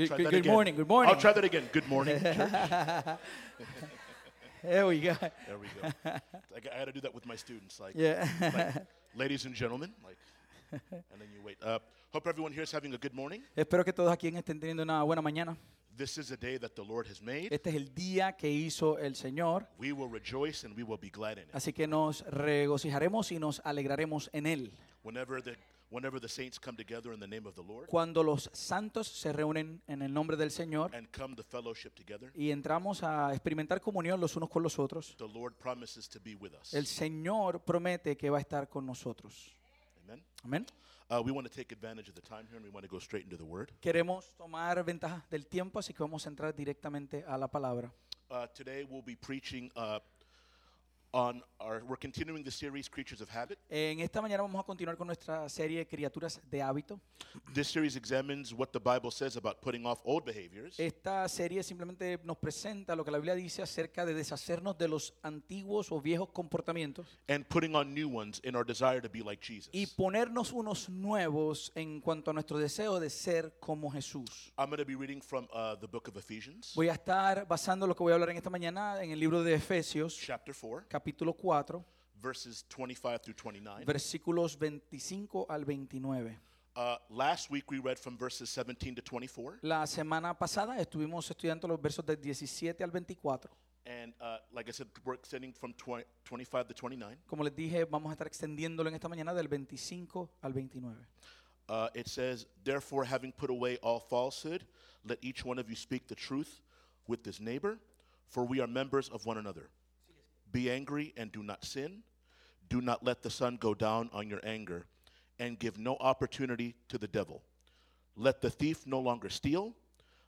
Good- try good- that good again. morning, good morning. I'll try that again. Good morning. There we go. There we go. I, got- I had to do that with my students. Like, Yeah. like, ladies and gentlemen, like, and then you wait. Uh, hope everyone here is having a good morning. Espero que todos aquí estén teniendo una buena mañana. This is a day that the Lord has made. Este es el día que hizo el Señor, We will rejoice and we will be glad in it. así que nos regocijaremos y nos alegraremos en él. Whenever the whenever the saints come together in the name of the Lord Cuando los santos se reúnen en el nombre del Señor and come to fellowship together, y entramos a experimentar comunión los unos con los otros, the Lord promises to be with us. el Señor promete que va a estar con nosotros. Amen. Amén. Uh, we want to take advantage of the time here and we want to go straight into the Word. Queremos tomar ventaja del tiempo, así que vamos a entrar directamente a la palabra. Uh, today we'll be preaching uh, on our. We're continuing the series Creatures of Habit. En esta mañana vamos a continuar con nuestra serie Criaturas de Hábito. This series examines what the Bible says about putting off old behaviors Esta serie simplemente nos presenta lo que la Biblia dice acerca de deshacernos de los antiguos o viejos comportamientos and putting on new ones in our desire to be like Jesus. y ponernos unos nuevos en cuanto a nuestro deseo de ser como Jesús. I'm going to be reading from uh, the book of Ephesians, Voy a estar basando lo que voy a hablar en esta mañana en el libro de Efesios, chapter 4, capítulo 4, verses 25 through 29. versículos 25 al 29. Uh, last week we read from verses 17 to 24, La semana pasada estuvimos estudiando los versos del 17 al 24. and uh, like I said, we're extending from 20, 25 to 29. Como les dije, vamos a estar extendiéndolo en esta mañana del 25 al 29. Uh, it says, Therefore, having put away all falsehood, let each one of you speak the truth with his neighbor, for we are members of one another. Be angry and do not sin. Do not let the sun go down on your anger, and give no opportunity to the devil. Let the thief no longer steal,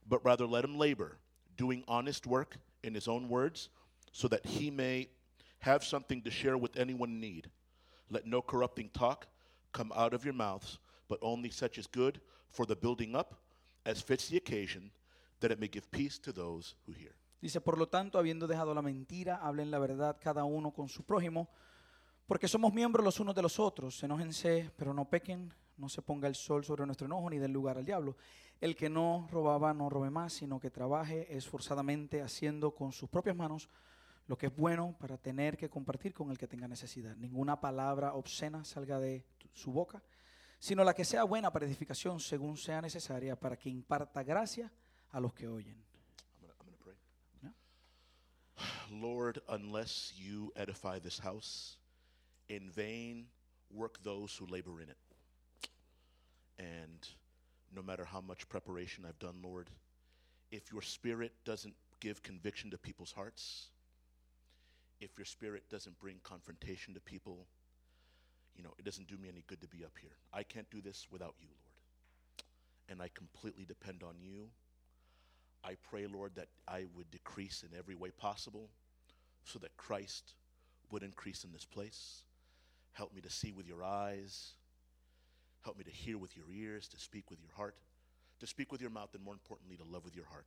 but rather let him labor, doing honest work in his own words, so that he may have something to share with anyone in need. Let no corrupting talk come out of your mouths, but only such as good for the building up, as fits the occasion, that it may give peace to those who hear. Dice, por lo tanto, habiendo dejado la mentira, hablen la verdad cada uno con su prójimo, porque somos miembros los unos de los otros. Enójense, pero no pequen, no se ponga el sol sobre nuestro enojo ni den lugar al diablo. El que no robaba, no robe más, sino que trabaje esforzadamente haciendo con sus propias manos lo que es bueno para tener que compartir con el que tenga necesidad. Ninguna palabra obscena salga de su boca, sino la que sea buena para edificación según sea necesaria, para que imparta gracia a los que oyen. Lord, unless you edify this house, in vain work those who labor in it. And no matter how much preparation I've done, Lord, if your spirit doesn't give conviction to people's hearts, if your spirit doesn't bring confrontation to people, you know, it doesn't do me any good to be up here. I can't do this without you, Lord. And I completely depend on you. I pray, Lord, that I would decrease in every way possible so that Christ would increase in this place. Help me to see with your eyes. Help me to hear with your ears, to speak with your heart, to speak with your mouth, and more importantly, to love with your heart.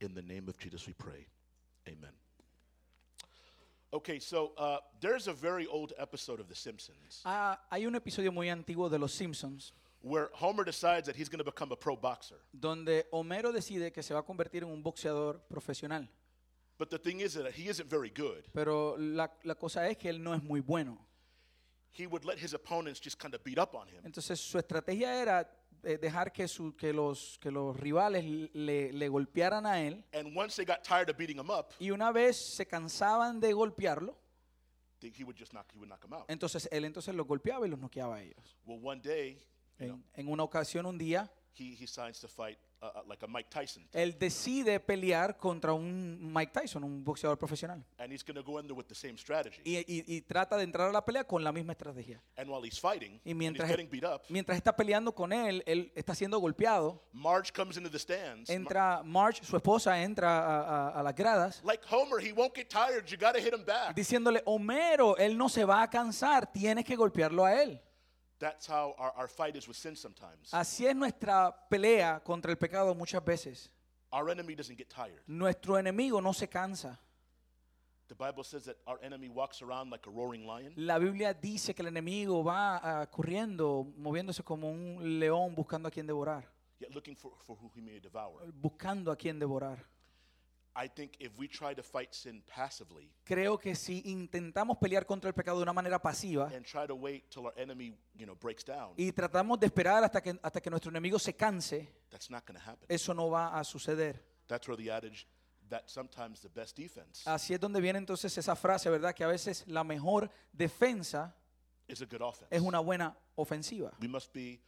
In the name of Jesus, we pray. Amen. Okay, so uh, there's a very old episode of The Simpsons Ah, hay un episodio muy antiguo de Los Simpsons where Homer decides that he's going to become a pro boxer. donde Homero decide que se va a convertir en un boxeador profesional. But the thing is that he isn't very good. Pero la, la cosa es que él no es muy bueno. He would let his opponents just kind of beat up on him. Entonces su estrategia era eh, dejar que, su- que, los, que los rivales le, le golpearan a él And once they got tired of beating him up, y una vez se cansaban de golpearlo, he would just knock, he would knock him out. entonces él entonces los golpeaba y los noqueaba a ellos. Well, one day, En, en una ocasión, un día, he, he signs to fight uh, uh, like a Mike Tyson. él decide pelear contra un Mike Tyson, un boxeador profesional. And he's going to go in there with the same strategy. Y, y- y trata de entrar a la pelea con la misma estrategia. And while he's fighting, Y and he's mientras, getting beat up, mientras está peleando con él, él está siendo golpeado. Marge comes into the stands. Entra Marge, su esposa, entra a, a- a las gradas like Homer, he won't get tired. You got to hit him back. diciéndole, Homero, él no se va a cansar, tienes que golpearlo a él. That's how our, our fight is with sin sometimes. Así es nuestra pelea contra el pecado muchas veces. Our enemy doesn't get tired. Nuestro enemigo no se cansa. The Bible says that our enemy walks around like a roaring lion. La Biblia dice que el enemigo va ah, corriendo, moviéndose como un león buscando a quien devorar. yet looking for, for who he may devour. buscando a quien devorar. I think if we try to fight sin passively Creo que si intentamos pelear contra el pecado de una manera pasiva and try to wait till our enemy, you know, breaks down, y tratamos de esperar hasta que, hasta que nuestro enemigo se canse, that's not going to happen. eso no va a suceder. That's where the adage that sometimes the best defense Así es donde viene entonces esa frase, ¿verdad? Que a veces la mejor defensa is a good offense. es una buena ofensiva. We must be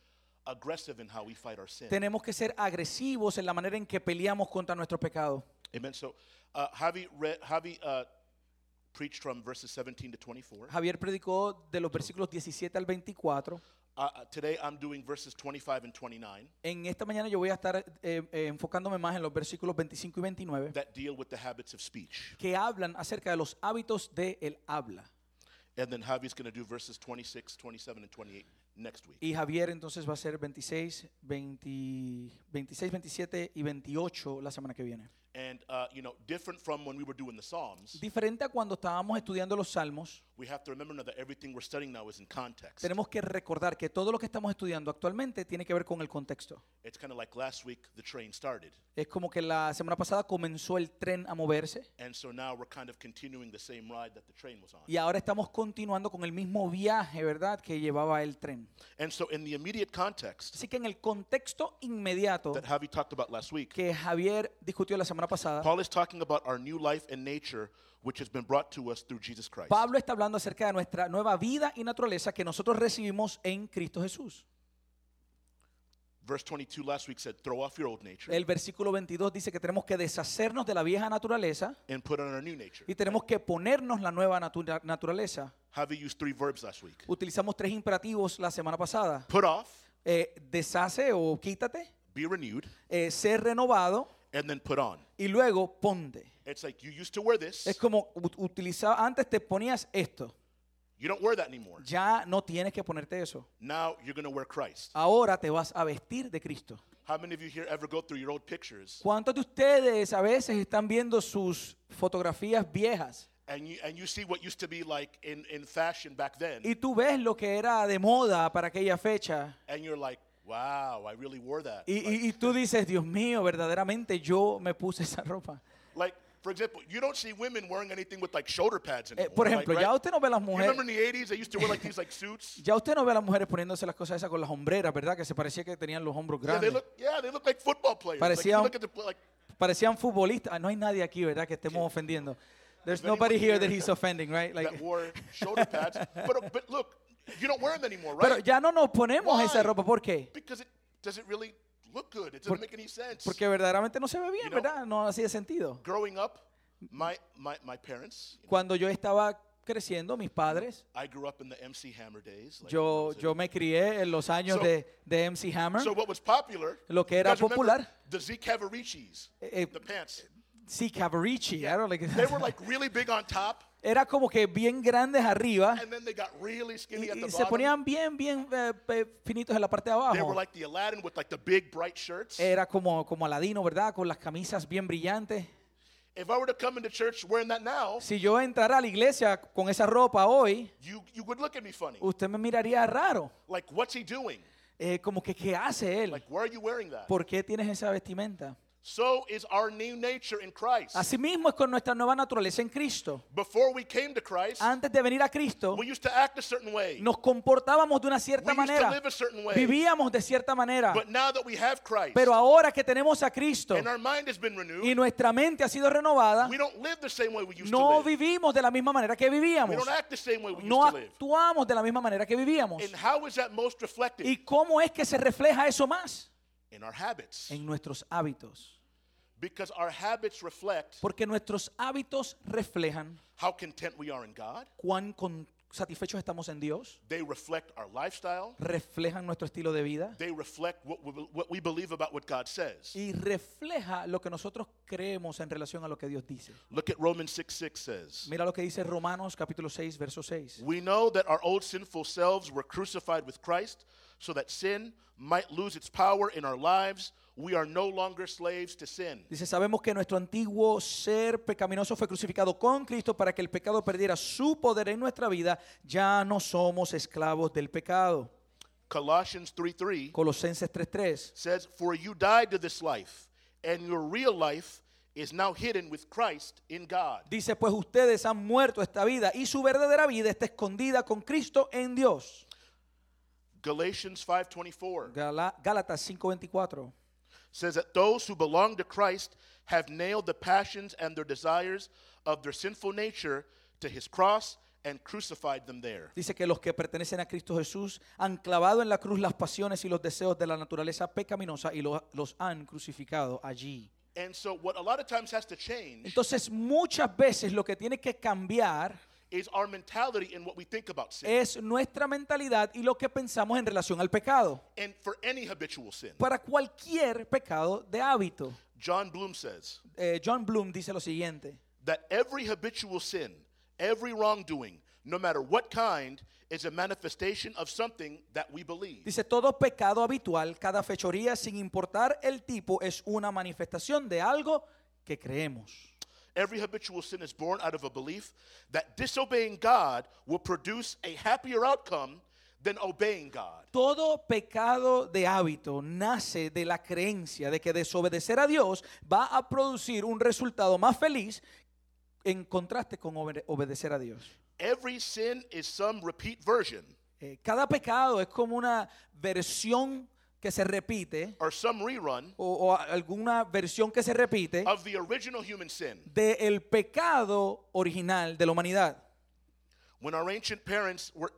aggressive in how we fight our sin. Tenemos que ser agresivos en la manera en que peleamos contra nuestro pecado. Amen. So, uh, Javi, read, Javi uh, preached from verses 17 to 24. Javier predicó de los versículos 17 al 24. Uh, uh, today I'm doing verses 25 and 29 En esta mañana yo voy a estar eh, eh, enfocándome más en los versículos 25 y 29 that deal with the habits of speech. que hablan acerca de los hábitos del habla. And then Javi's going to do verses 26, 27, and 28 next week. Y Javier entonces va a ser 26, 20, 26, 27 y 28 la semana que viene. And, uh, you know, different from when we were doing the Psalms, Diferente a cuando estábamos estudiando los salmos, we have to remember now that everything we're studying now is in context. tenemos que recordar que todo lo que estamos estudiando actualmente tiene que ver con el contexto. It's kind of like last week the train started. Es como que la semana pasada comenzó el tren a moverse And so now we're kind of continuing the same ride that the train was on. y ahora estamos continuando con el mismo viaje, ¿verdad?, que llevaba el tren. And so in the immediate context Así que en el contexto inmediato that Javi talked about last week, que Javier discutió la semana pasada, Paul is talking about our new life and nature which has been brought to us through Jesus Christ. Pablo está hablando acerca de nuestra nueva vida y naturaleza que nosotros recibimos en Cristo Jesús. Verse 22 last week said, throw off your old nature El versículo 22 dice que tenemos que deshacernos de la vieja naturaleza and put on our new nature. y tenemos que ponernos la nueva natura- naturaleza. Javi used three verbs last week. Utilizamos tres imperativos la semana pasada. Put off, Eh, deshace o quítate, be renewed, eh, ser renovado and then put on. y luego ponte. It's like you used to wear this, Es como ut- utilizaba, antes te ponías esto, you don't wear that anymore. ya no tienes que ponerte eso. Now you're going to wear Christ. Ahora te vas a vestir de Cristo. How many of you here ever go through your old pictures ¿Cuántos de ustedes a veces están viendo sus fotografías viejas and you, and you see what used to be like in, in fashion back then, y tú ves lo que era de moda para aquella fecha and you're like, wow, I really wore that. y, Like- y- y tú dices, Dios mío, verdaderamente yo me puse esa ropa? Like, for example, you don't see women wearing anything with like shoulder pads Eh, por ejemplo, right? ya usted no ve las You mujeres, remember in the 80s they used to wear like these like suits? ya usted no ve a las mujeres poniéndose las cosas esas con las hombreras, ¿verdad? Que se parecía que tenían los hombros Yeah, they grandes. look, yeah, they look like football players. Like, like, Parecían futbolistas. Ah, No hay nadie aquí, ¿verdad? Que estemos ofendiendo. There's nobody here that he's offending, right? Like, that wore shoulder pads. But, but look, you don't wear them anymore, pero right? ya no nos ponemos Why? esa ropa. ¿Por qué? Because it does it really look good. It doesn't Por- make any sense. Porque verdaderamente no se ve bien, You know- ¿verdad? No hacía sentido. Growing up, my, my, my parents, Cuando yo estaba creciendo, mis padres, I grew up in the MC Hammer days. like, yo, yo me crié en los años So- de, de MC Hammer. so what was popular, Lo que era popular. the Z Cavaricis, Eh, eh, the pants. Sí, Cavarici. I don't like- They were like really big on top, Era como que bien grandes arriba and then they got really skinny y, at y the se bottom. ponían bien, bien eh, finitos en la parte de They were abajo. like the Aladdin with like the big bright shirts. Era como, como Aladino, ¿verdad? Con las camisas bien brillantes. If I were to come into church wearing that now, Si yo entrara a la iglesia con esa ropa hoy, you, you would look at me funny. usted me miraría raro. Like, what's he doing? Eh, como que, ¿qué hace él? Like, why are you wearing that? ¿Por qué tienes esa vestimenta? So is our new nature in Christ. Asimismo es con nuestra nueva naturaleza en Cristo. Before we came to Christ, Antes de venir a Cristo, we used to act a certain way. nos comportábamos de una We cierta used to manera. live a certain way. Vivíamos de cierta manera. But now that we have Christ Pero ahora que tenemos a Cristo and our mind has been renewed, y nuestra mente ha sido renovada, we don't live the same way we used no to live. vivimos de la misma manera que We vivíamos. don't act the same way we used No to live. actuamos de la misma manera que vivíamos. And how is that most reflected? ¿Y cómo es que se refleja eso más? In our habits. En nuestros hábitos. Because our habits reflect Porque nuestros hábitos reflejan how content we are in God. cuán con- satisfechos estamos en Dios, They reflect our lifestyle. reflejan nuestro estilo de vida They reflect what we, what we believe about what God says. y refleja lo que nosotros creemos en relación a lo que Dios dice. Look at Romans 6 6 says. Mira lo que dice Romanos capítulo 6, verso 6. We know that our old sinful selves were crucified with Christ so that sin might lose its power in our lives. We are no longer slaves to sin. Dice, sabemos que nuestro antiguo ser pecaminoso fue crucificado con Cristo para que el pecado perdiera su poder en nuestra vida. Ya no somos esclavos del pecado. Colossians 3 3 Colosenses 3:3 says, For you died to this life, and your real life is now hidden with Christ in God. dice, pues ustedes han muerto esta vida y su verdadera vida está escondida con Cristo en Dios. Galatians 5:24 Gala- Gálatas 5:24 says that those who belong to Christ have nailed the passions and their desires of their sinful nature to his cross and crucified them there. dice que los que pertenecen a Cristo Jesús han clavado en la cruz las pasiones y los deseos de la naturaleza pecaminosa y lo- los han crucificado allí. And so what a lot of times has to change Entonces muchas veces lo que tiene que cambiar is our mentality in what we think about sin. es nuestra mentalidad y lo que pensamos en relación al pecado. And for any habitual sin. Para cualquier pecado de hábito. John Bloom says Eh, John Bloom dice lo siguiente. that every habitual sin, every wrongdoing, no matter what kind, is a manifestation of something that we believe. Dice, todo pecado habitual, cada fechoría, sin importar el tipo, es una manifestación de algo que creemos. Every habitual sin is born out of a belief that disobeying God will produce a happier outcome than obeying God. Todo pecado de hábito nace de la creencia de que desobedecer a Dios va a producir un resultado más feliz en contraste con obede- obedecer a Dios. Every sin is some repeat version Eh, cada pecado es como una versión que se repite or some rerun o, o alguna versión que se repite of the original human sin. del pecado original de la humanidad. When our ancient parents were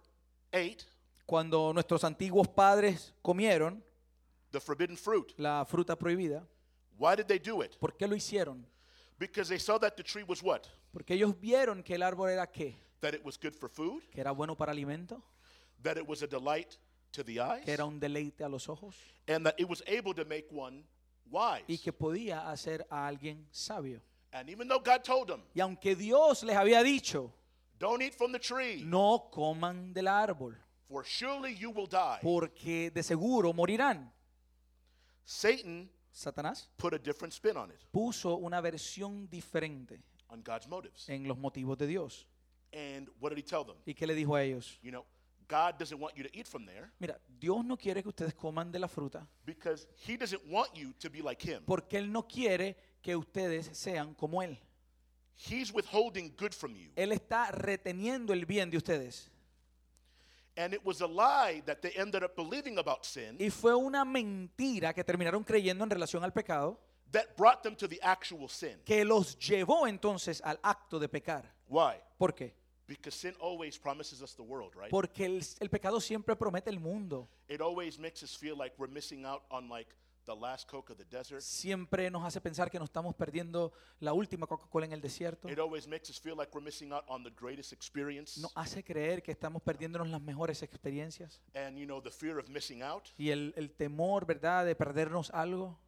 ate Cuando nuestros antiguos padres comieron the forbidden fruit, la fruta prohibida, why did they do it? ¿por qué lo hicieron? Because they saw that the tree was what? Porque ellos vieron que el árbol era qué? That it was good for food, Que era bueno para alimento, that it was a delight to the eyes, que era un deleite a los ojos and that it was able to make one wise. y que podía hacer a alguien sabio. And even though God told them, Y aunque Dios les había dicho, don't eat from the tree, no coman del árbol, for surely you will die, porque de seguro morirán. Satan Satanás put a different spin on it, puso una versión diferente on God's motives. en los motivos de Dios. And what did he tell them? ¿Y qué le dijo a ellos? You know, God doesn't want you to eat from there Mira, Dios no quiere que ustedes coman de la fruta because he doesn't want you to be like him. porque Él no quiere que ustedes sean como Él. He's withholding good from you. Él está reteniendo el bien de ustedes. And it was a lie that they ended up believing about sin Y fue una mentira que terminaron creyendo en relación al pecado that brought them to the actual sin. que los llevó entonces al acto de pecar. Why? ¿Por qué? Because sin always promises us the world, right? Porque el, el pecado siempre promete el mundo. It always makes us feel like we're missing out on like the last Coke of the desert. Siempre nos hace pensar que nos estamos perdiendo la última Coca-Cola en el desierto. It always makes us feel like we're missing out on the greatest experience. Nos hace creer que estamos perdiéndonos las mejores experiencias. And you know, the fear of missing out. Y el, el temor, ¿verdad?, de perdernos algo.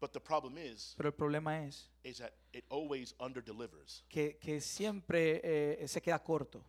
But the problem is, Pero el problema es is that it always underdelivers. que, que siempre eh, se queda corto.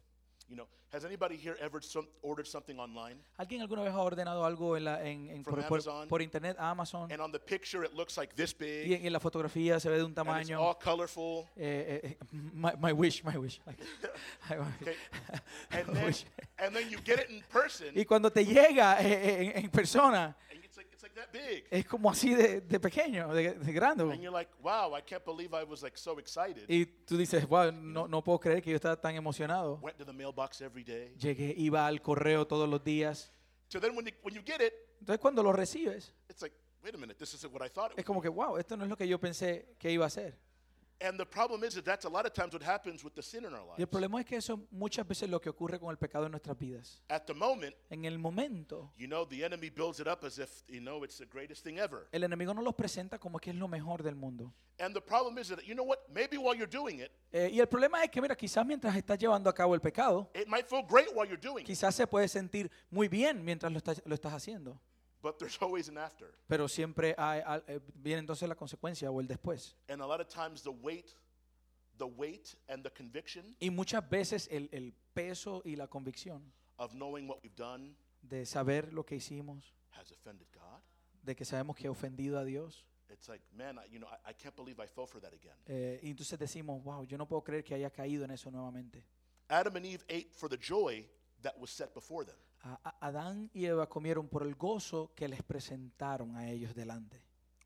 You know, has anybody here ever some, ordered something online? ¿Alguien alguna vez ha ordenado algo en la- en- en- From por, por- Amazon. por internet, Amazon? And on the picture, it looks like this Y, big, en- la fotografía se ve de un and it's tamaño. all colorful. eh, eh, eh, my, my wish, my wish. I Okay. And then, wish. and then you get it in person, Y cuando te llega eh, eh, en, en persona, like it's like that big. es como así de, de pequeño, de, de grande. And you're like, wow, I can't believe I was like so excited. Y tú dices, wow, no, no puedo creer que yo estaba tan emocionado. Went to the mailbox every day. Llegué, iba al correo todos los días. So then when you, when you get it, Entonces cuando lo recibes, it's like, wait a minute, this isn't what I thought it es was. como que, wow, esto no es lo que yo pensé que iba a ser. And the problem is that that's a lot of times what happens with the sin in our Y el lives. problema es que eso muchas veces es lo que ocurre con el pecado en nuestras vidas. At the moment, En el momento, you know, the enemy builds it up as if, you know, it's the greatest thing ever. el enemigo nos los presenta como que es lo mejor del mundo. And the problem is that, you know what, maybe while you're doing it, Eh, y el problema es que, mira, quizás mientras estás llevando a cabo el pecado, it might feel great while you're doing it, quizás se puede sentir muy bien mientras lo estás, lo estás haciendo. But there's always an after. Pero siempre hay- eh, viene entonces la consecuencia o el después. And a lot of times the weight, the weight and the conviction Y muchas veces el, el peso y la convicción of knowing what we've done de saber lo que hicimos, has offended God. de que sabemos que ha ofendido a Dios. It's like, man, I, you know, I, I can't believe I fell for that again. eh, y entonces decimos, wow, yo no puedo creer que haya caído en eso nuevamente. Adam and Eve ate for the joy that was set before them. A- Adán y Eva comieron por el gozo que les presentaron a ellos delante.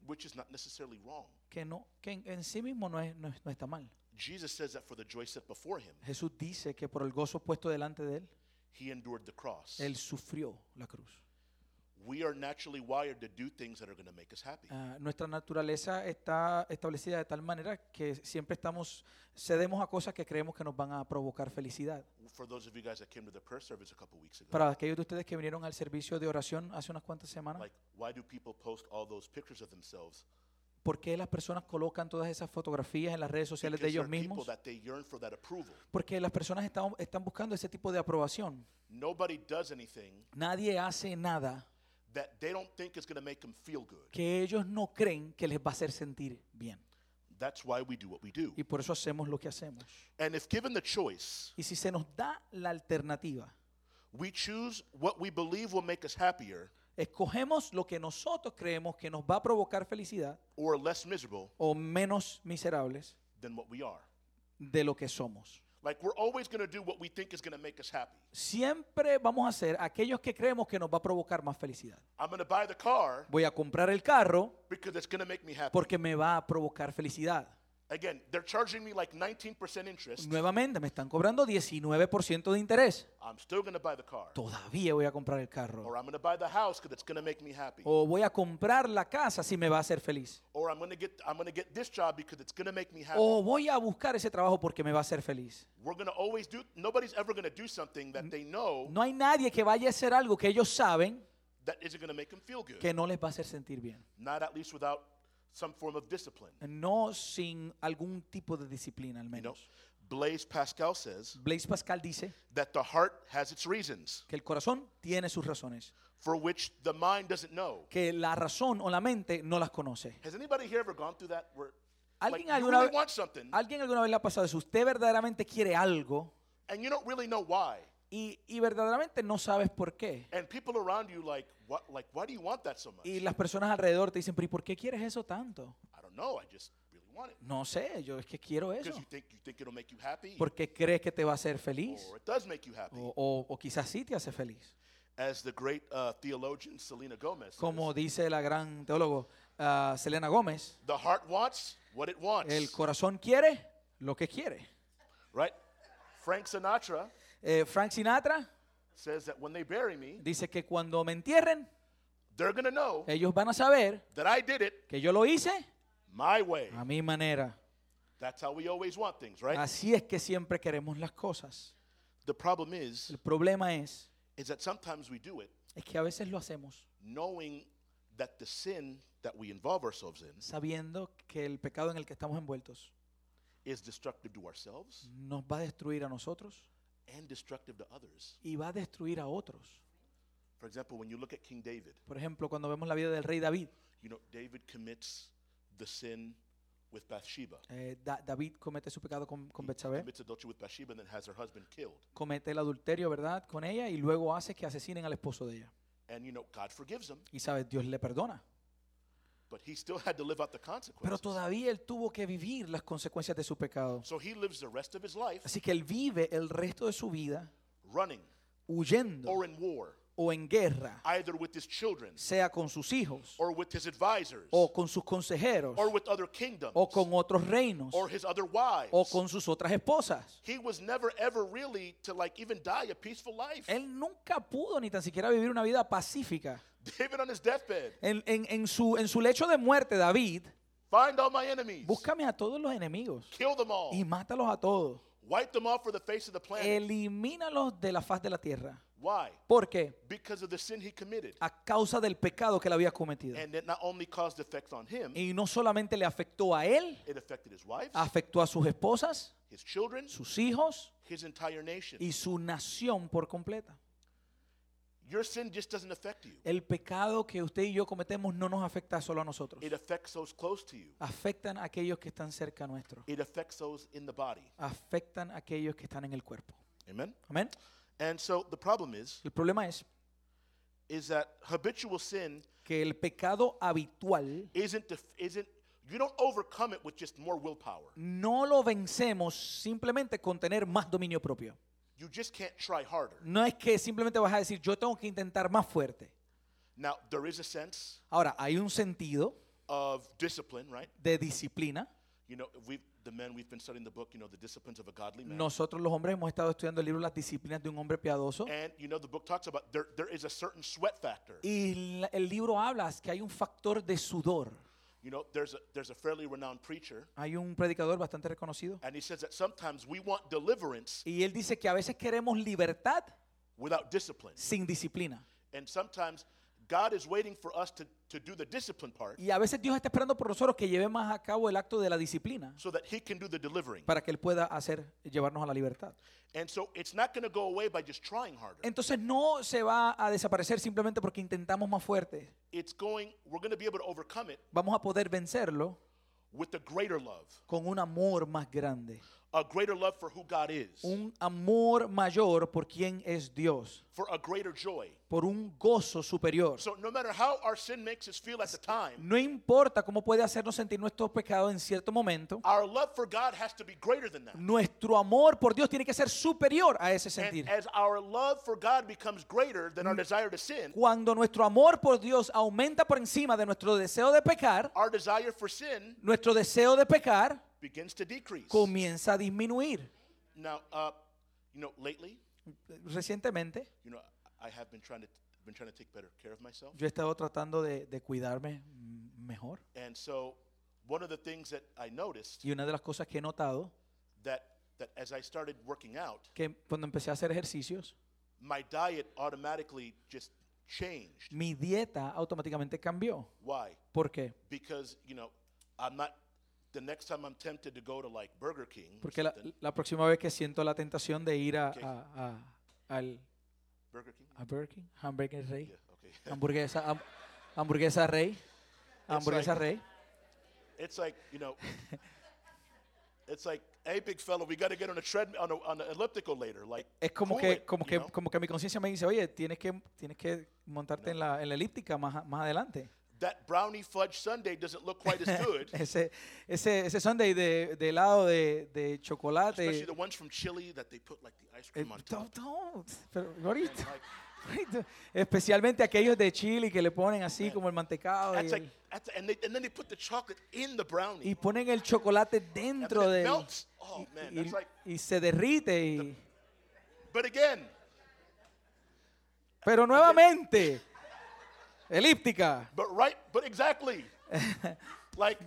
which is not necessarily wrong. Que, no, que en, en sí mismo no, es, no, no está mal. Jesus says that for the joy set before him, Jesús dice que por el gozo puesto delante de él, he endured the cross. él sufrió la cruz. We are naturally wired to do things that are going to make us happy. Ah, nuestra naturaleza está establecida de tal manera que siempre estamos cedemos a cosas que creemos que nos van a provocar felicidad. For those of you guys that came to the prayer service a couple weeks ago, Para aquellos de ustedes que vinieron al servicio de oración hace unas cuantas semanas, like, why do people post all those pictures of themselves? ¿por qué las personas colocan todas esas fotografías en las redes sociales de ellos mismos? Porque las personas están, están buscando ese tipo de aprobación. Nobody does anything Nadie hace nada that they don't think is going to make them feel good. que ellos no creen que les va a hacer sentir bien. That's why we do what we do. Y por eso hacemos lo que hacemos. And if given the choice, Y si se nos da la alternativa, we choose what we believe will make us happier escogemos lo que nosotros creemos que nos va a provocar felicidad or less miserable o menos miserables than what we are. de lo que somos. Like we're always going to do what we think is going to make us happy. Siempre vamos a ser aquellos que creemos que nos va a provocar más felicidad. I'm going to buy the car Voy a comprar el carro because it's going to make me happy. porque me va a provocar felicidad. Again, they're charging me like 19% interest. Nuevamente, me están cobrando 19% de interés. I'm still going to buy the car. Todavía voy a comprar el carro. Or I'm going to buy the house because it's going to make me happy. O voy a comprar la casa si me va a hacer feliz. Or I'm going to get I'm this job because it's going to make me happy. O voy a buscar ese trabajo porque me va a hacer feliz. We're going to always do nobody's ever going to do something that they know No hay nadie que vaya a hacer algo que ellos saben that isn't to make them feel good. que no les va a hacer sentir bien. Not at least without some form of discipline. No sin algún tipo de disciplina al You know, menos. Blaise Pascal says Blaise Pascal dice that the heart has its reasons que el corazón tiene sus razones, for which the mind doesn't know. que la razón o la mente no las conoce. Has anybody here ever gone through that where like, ¿Alguien you alguna, really vez, ¿Alguien alguna vez le ha pasado eso? Usted verdaderamente quiere algo and you don't really know why? Y, y verdaderamente no sabes por qué. And people around you like, what like why do you want that so much? Y las personas alrededor te dicen, pero ¿y por qué quieres eso tanto? I don't know, I just really want it. No sé, yo es que quiero eso. You think you think it'll make you happy Porque crees que te va a hacer feliz. or it does make you happy. O, o- o quizás sí te hace feliz. As the great uh, theologian Selena Gomez says, Como dice la gran teólogo ah, Selena Gómez, the heart wants what it wants. el corazón quiere lo que quiere. right? Frank Sinatra Eh, Frank Sinatra says that when they bury me, dice que cuando me entierren, they're to know ellos van a saber that I did it que yo lo hice my way. a mi manera. That's how we always want things, right? Así es que siempre queremos las cosas. The problem is El problema es, is that sometimes we do it es que a veces lo hacemos knowing that the sin that we involve ourselves in sabiendo que el pecado en el que estamos envueltos is destructive to ourselves nos va a destruir a nosotros and destructive to others. y va a destruir a otros. For example, when you look at King David, Por ejemplo, cuando vemos la vida del rey David, you know, David commits the sin with Bathsheba. eh, Da- David comete su pecado con, con He Betsabé, commits adultery with Bathsheba and then has her husband killed. comete el adulterio, ¿verdad?, con ella y luego hace que asesinen al esposo de ella. And you know, God forgives him, Y sabes, Dios le perdona. But he still had to live out the Pero consequences. todavía él tuvo que vivir las consecuencias de su pecado. So he lives the rest of his life Así que él vive el resto de su vida running huyendo or in war, o en guerra, either with his children sea con sus hijos or with his advisors o con sus consejeros or with other kingdoms o con otros reinos or his other wives. o con sus otras esposas. He was never ever really to like even die a peaceful life. Él nunca pudo ni tan siquiera vivir una vida pacífica. David on his deathbed, En, en- en su, en su lecho de muerte, David, find all my enemies, búscame a todos los enemigos kill them all, y mátalos a todos. wipe them off for the face of the planet. Elimínalos de la faz de la tierra. Why? ¿Por qué? Because of the sin he committed. A causa del pecado que él había cometido. And it not only caused effects on him, Y no solamente le afectó a él, it affected his wives, afectó a sus esposas, his children, sus hijos his entire nation. y su nación por completa. Your sin just doesn't affect you. El pecado que usted y yo cometemos no nos afecta solo a nosotros. It affects those close to you. Afectan a aquellos que están cerca nuestro. It affects those in the body. Afectan a aquellos que están en el cuerpo. Amen. Amén. And so the problem is El problema es is that habitual sin que el pecado habitual isn't def- isn't you don't overcome it with just more willpower. no lo vencemos simplemente con tener más dominio propio. You just can't try harder. No es que simplemente vas a decir, yo tengo que intentar más fuerte. Now, there is a sense Ahora, hay un sentido of discipline, right? de disciplina. You know, we the men we've been studying the book, you know, the disciplines of a godly man. Nosotros los hombres hemos estado estudiando el libro Las disciplinas de un hombre piadoso. And you know, the book talks about there there is a certain sweat factor. Y el libro habla que hay un factor de sudor. You know, there's a there's a fairly renowned preacher, Hay un predicador bastante reconocido. and he says that sometimes we want deliverance Y él dice que a veces queremos libertad without discipline. sin disciplina. And sometimes God is waiting for us to, to do the discipline part Y a veces Dios está esperando por nosotros que llevemos a cabo el acto de la disciplina so that he can do the delivering. para que Él pueda hacer, llevarnos a la libertad. And so it's not going to go away by just trying harder. Entonces no se va a desaparecer simplemente porque intentamos más fuerte. It's going, we're going to be able to overcome it Vamos a poder vencerlo with a greater love, con un amor más grande. A greater love for who God is, Un amor mayor por quien es Dios. for a greater joy. Por un gozo superior. So no matter how our sin makes us feel at the time, No importa cómo puede hacernos sentir nuestros pecados en cierto momento. our love for God has to be greater than that. Nuestro amor por Dios tiene que ser superior a ese And sentir. as our love for God becomes greater than our desire to sin, Cuando nuestro amor por Dios aumenta por encima de nuestro deseo de pecar, our desire for sin nuestro deseo de pecar begins to decrease. comienza a disminuir. Now, uh, you know, lately, Recientemente you know, I have been trying to been trying to take better care of myself, yo he estado tratando de, de cuidarme mejor and so one of the things that I noticed y una de las cosas que he notado that that as I started working out, que cuando empecé a hacer ejercicios, my diet automatically just changed. mi dieta automáticamente cambió. Why? ¿Por qué? Because you know, I'm not. Porque la, la próxima vez que siento la tentación de ir a, a- a- al Burger King. a Burger King, Hamburger Rey, Yeah, okay. hamburguesa, ham- hamburguesa Rey, hamburguesa like- Rey. It's like you know. It's like, hey, big fella, we got to get on a treadmill, on, a, on an elliptical later. Like, Es como que, it, como que, know? como que mi conciencia me dice, oye, tienes que, tienes que montarte en la, en la elíptica más, más adelante. That brownie fudge sundae doesn't look quite as good. ese, ese, ese sundae de, de helado de, de Especially chocolate. the ones from Chile that they put like the ice eh, cream on top. don't- pero, ahorita- especialmente aquellos de Chile que le ponen así como el mantecado y, that's like, el- that's, and, they, and then they put the chocolate in the brownie. y ponen el chocolate dentro de. Oh y, like. y se derrite. y- pero nuevamente, elíptica. but right, but exactly. like,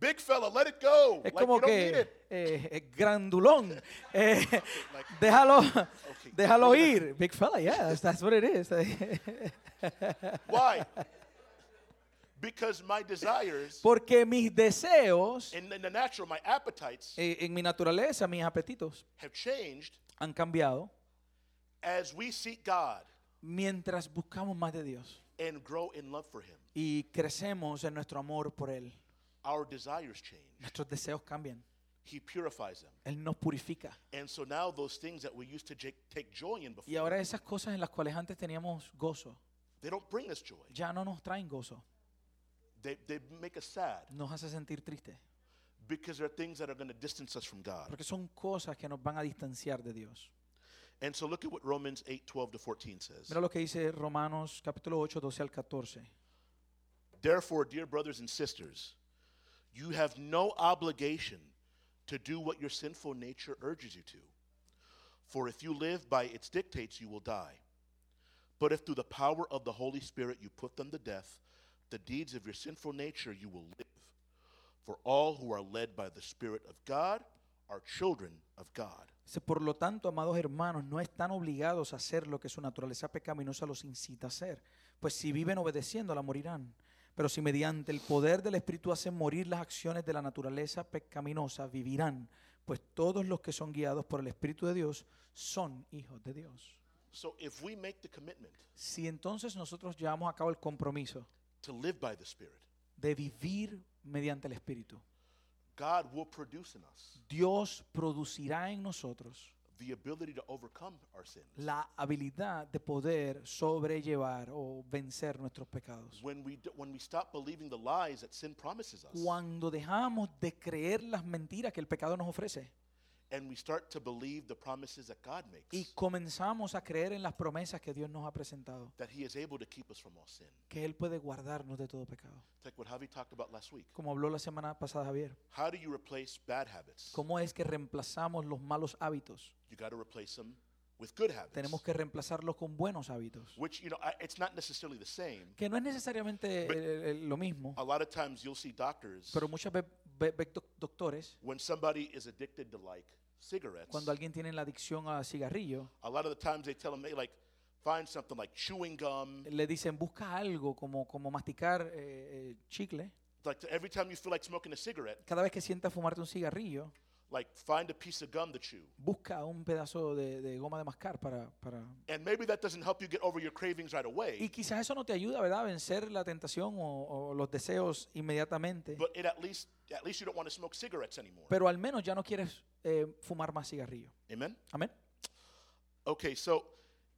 big fella, let it go. Es like como you don't need que it. eh, eh, grandulón. Eh, Like- déjalo, Okay. déjalo ir. Big fella, yeah, that's, that's what it is. Why? Because my desires Porque mis deseos, in, in the natural, my appetites eh, en mi naturaleza, mis apetitos, have changed han cambiado as we seek God mientras buscamos más de Dios and grow in love for Him. y crecemos en nuestro amor por Él. Our desires change. Nuestros deseos cambian. He purifies them. Él nos purifica. And so now those things that we used to take joy in Y before, ahora esas cosas en las cuales antes teníamos gozo, they don't bring us joy. ya no nos traen gozo. They, they make us sad Nos hace sentir tristes. because they're things that are going to distance us from God. Porque son cosas que nos van a distanciar de Dios. And so look at what Romans 8 12 to 14 says. Mira lo que dice Romanos capítulo 8, 12 al 14. Therefore, dear brothers and sisters, you have no obligation to do what your sinful nature urges you to. For if you live by its dictates, you will die. But if through the power of the Holy Spirit you put them to death, the deeds of your sinful nature you will live. For all who are led by the Spirit of God are children of God. Por lo tanto, amados hermanos, no están obligados a hacer lo que su naturaleza pecaminosa los incita a hacer, pues si viven obedeciéndola morirán. Pero si mediante el poder del Espíritu hacen morir las acciones de la naturaleza pecaminosa, vivirán, pues todos los que son guiados por el Espíritu de Dios son hijos de Dios. So if we make the commitment Si entonces nosotros llevamos a cabo el compromiso to live by the Spirit, de vivir mediante el Espíritu, God will produce in us Dios producirá en nosotros the ability to overcome our sins. la habilidad de poder sobrellevar o vencer nuestros pecados. when we do, when we stop believing the lies that sin promises us Cuando dejamos de creer las mentiras que el pecado nos ofrece and we start to believe the promises that God y makes, comenzamos a creer en las promesas que Dios nos ha presentado, that He is able to keep us from all sin. que Él puede guardarnos de todo pecado. It's like what Javi talked about last week. Como habló la semana pasada Javier, How do you replace bad habits? ¿cómo es que reemplazamos los malos hábitos? You got to replace them with good habits. Tenemos que reemplazarlos con buenos hábitos, Which, you know, it's not necessarily the same. que no es necesariamente lo mismo, A lot of times you'll see doctors pero muchas doctores, when somebody is addicted to like cigarettes. cuando alguien tiene la adicción al cigarrillo, A lot of the times they tell them, hey, like, find something like chewing gum. le dicen busca algo como, como masticar eh, eh, chicle. Like every time you feel like smoking a cigarette, Cada vez que sientas fumarte un cigarrillo, like find a piece of gum to chew. busca un pedazo de, de goma de mascar para, para... And maybe that doesn't help you get over your cravings right Y away, quizás eso no te ayuda, ¿verdad? A vencer la tentación o, o los deseos inmediatamente. but it at least at least you don't want to smoke cigarettes anymore. Pero al menos ya no quieres eh, fumar más cigarrillo. Amen. Amén. Okay, so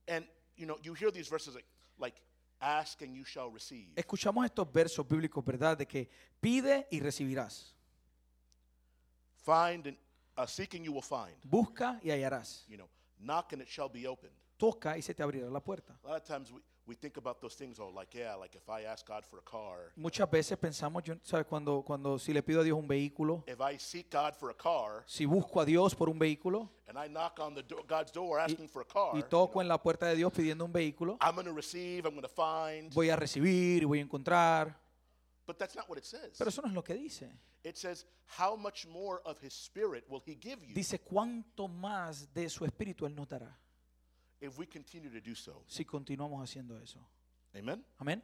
and you know you hear these verses like like ask and you shall receive. Escuchamos estos versos bíblicos, ¿verdad? De que pide y recibirás. Find and uh, seek and you will find. Busca y hallarás. You know, knock and it shall be opened. Toca y se te abrirá la puerta. A lot of times we, we think about those things, oh, like, yeah, like if I ask God for a car, Muchas veces pensamos, yo, ¿sabes? Cuando, cuando si le pido a Dios un vehículo, if I seek God for a car si busco a Dios por un vehículo and I knock on the door, God's door asking for a car, y toco en la puerta de Dios pidiendo un vehículo, I'm going to receive, I'm going to find. voy a recibir y voy a encontrar. But that's not what it says. Pero eso no es lo que dice. It says, how much more of his spirit will he give you Dice cuánto más de su espíritu Él nos dará if we continue to do so? si continuamos haciendo eso. Amen? Amén.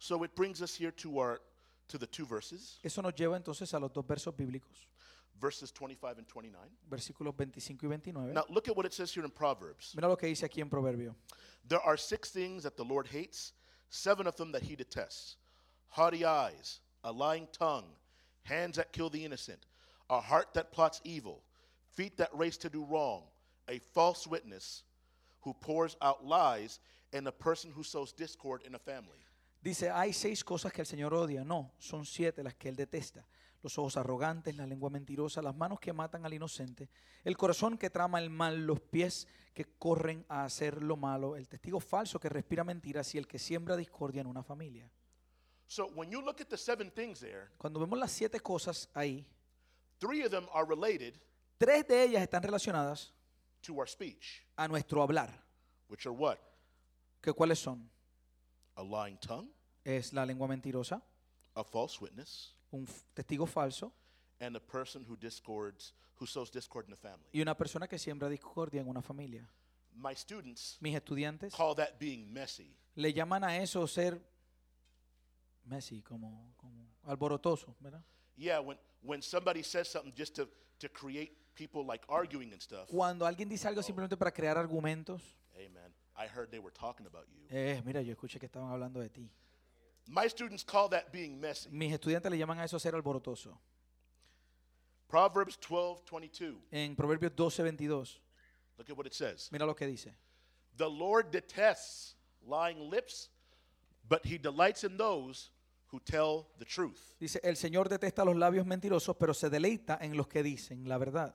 So it brings us here to our to the two verses, Eso nos lleva entonces a los dos versos bíblicos, verses 25 and 29. versículos 25 y 29. Now look at what it says here in Proverbs. Mira lo que dice aquí en Proverbio. There are six things that the Lord hates, seven of them that he detests haughty eyes, a lying tongue, hands that kill the innocent, a heart that plots evil, feet that race to do wrong, a false witness who pours out lies, and a person who sows discord in a family. Dice, hay seis cosas que el Señor odia. No, son siete las que Él detesta. Los ojos arrogantes, la lengua mentirosa, las manos que matan al inocente, el corazón que trama el mal, los pies que corren a hacer lo malo, el testigo falso que respira mentiras y el que siembra discordia en una familia. So when you look at the seven things there, Cuando vemos las siete cosas ahí, three of them are related tres de ellas están relacionadas to our speech, a nuestro hablar. which are what? ¿Que ¿Cuáles son? A lying tongue, Es la lengua mentirosa, a false witness, un f- testigo falso and a person who discords, who sows discord in a family. y una persona que siembra discordia en una familia. My students Mis estudiantes call that being messy. le llaman a eso ser messy, como, como alborotoso, ¿verdad? Yeah, when, when somebody says something just to, to create people like arguing and stuff. Cuando alguien dice algo simplemente para crear argumentos, man, I heard they were talking about you. eh, mira, yo escuché que estaban hablando de ti. My students call that being messy. Mis estudiantes le llaman a eso ser alborotoso. Proverbs 12, 22. En Proverbios 12, 22, Look at what it says. mira lo que dice. The Lord detests lying lips, but he delights in those who tell the truth. Dice, el Señor detesta los labios mentirosos, pero se deleita en los que dicen la verdad.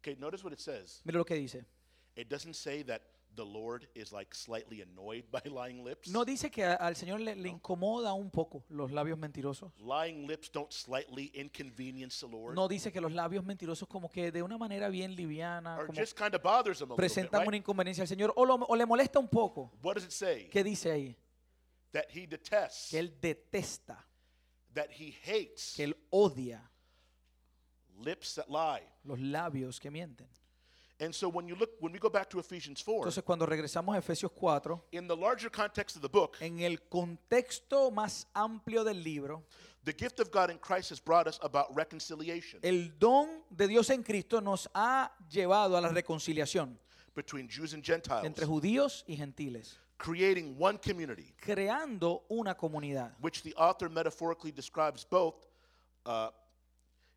Okay, notice what it says. Mira lo que dice. It doesn't say that the Lord is like slightly annoyed by lying lips. No dice que a- al Señor le, le incomoda un poco los labios mentirosos. Lying lips don't slightly inconvenience the Lord. No dice que los labios mentirosos como que de una manera bien liviana or como just kind of bothers him a little bit, presentan right? una inconveniencia al Señor o, lo- o le molesta un poco. What does it say? ¿Qué dice ahí? That he detests, Que Él detesta, that he hates que Él odia lips that lie. los labios que mienten. And so when you look, when we go back to Ephesians 4, Entonces cuando regresamos a Efesios 4, in the larger context of the book, en el contexto más amplio del libro, the gift of God in Christ has brought us about reconciliation el don de Dios en Cristo nos ha llevado a la reconciliación between Jews and Gentiles, entre judíos y gentiles, creating one community, creando una comunidad. which the author metaphorically describes both uh,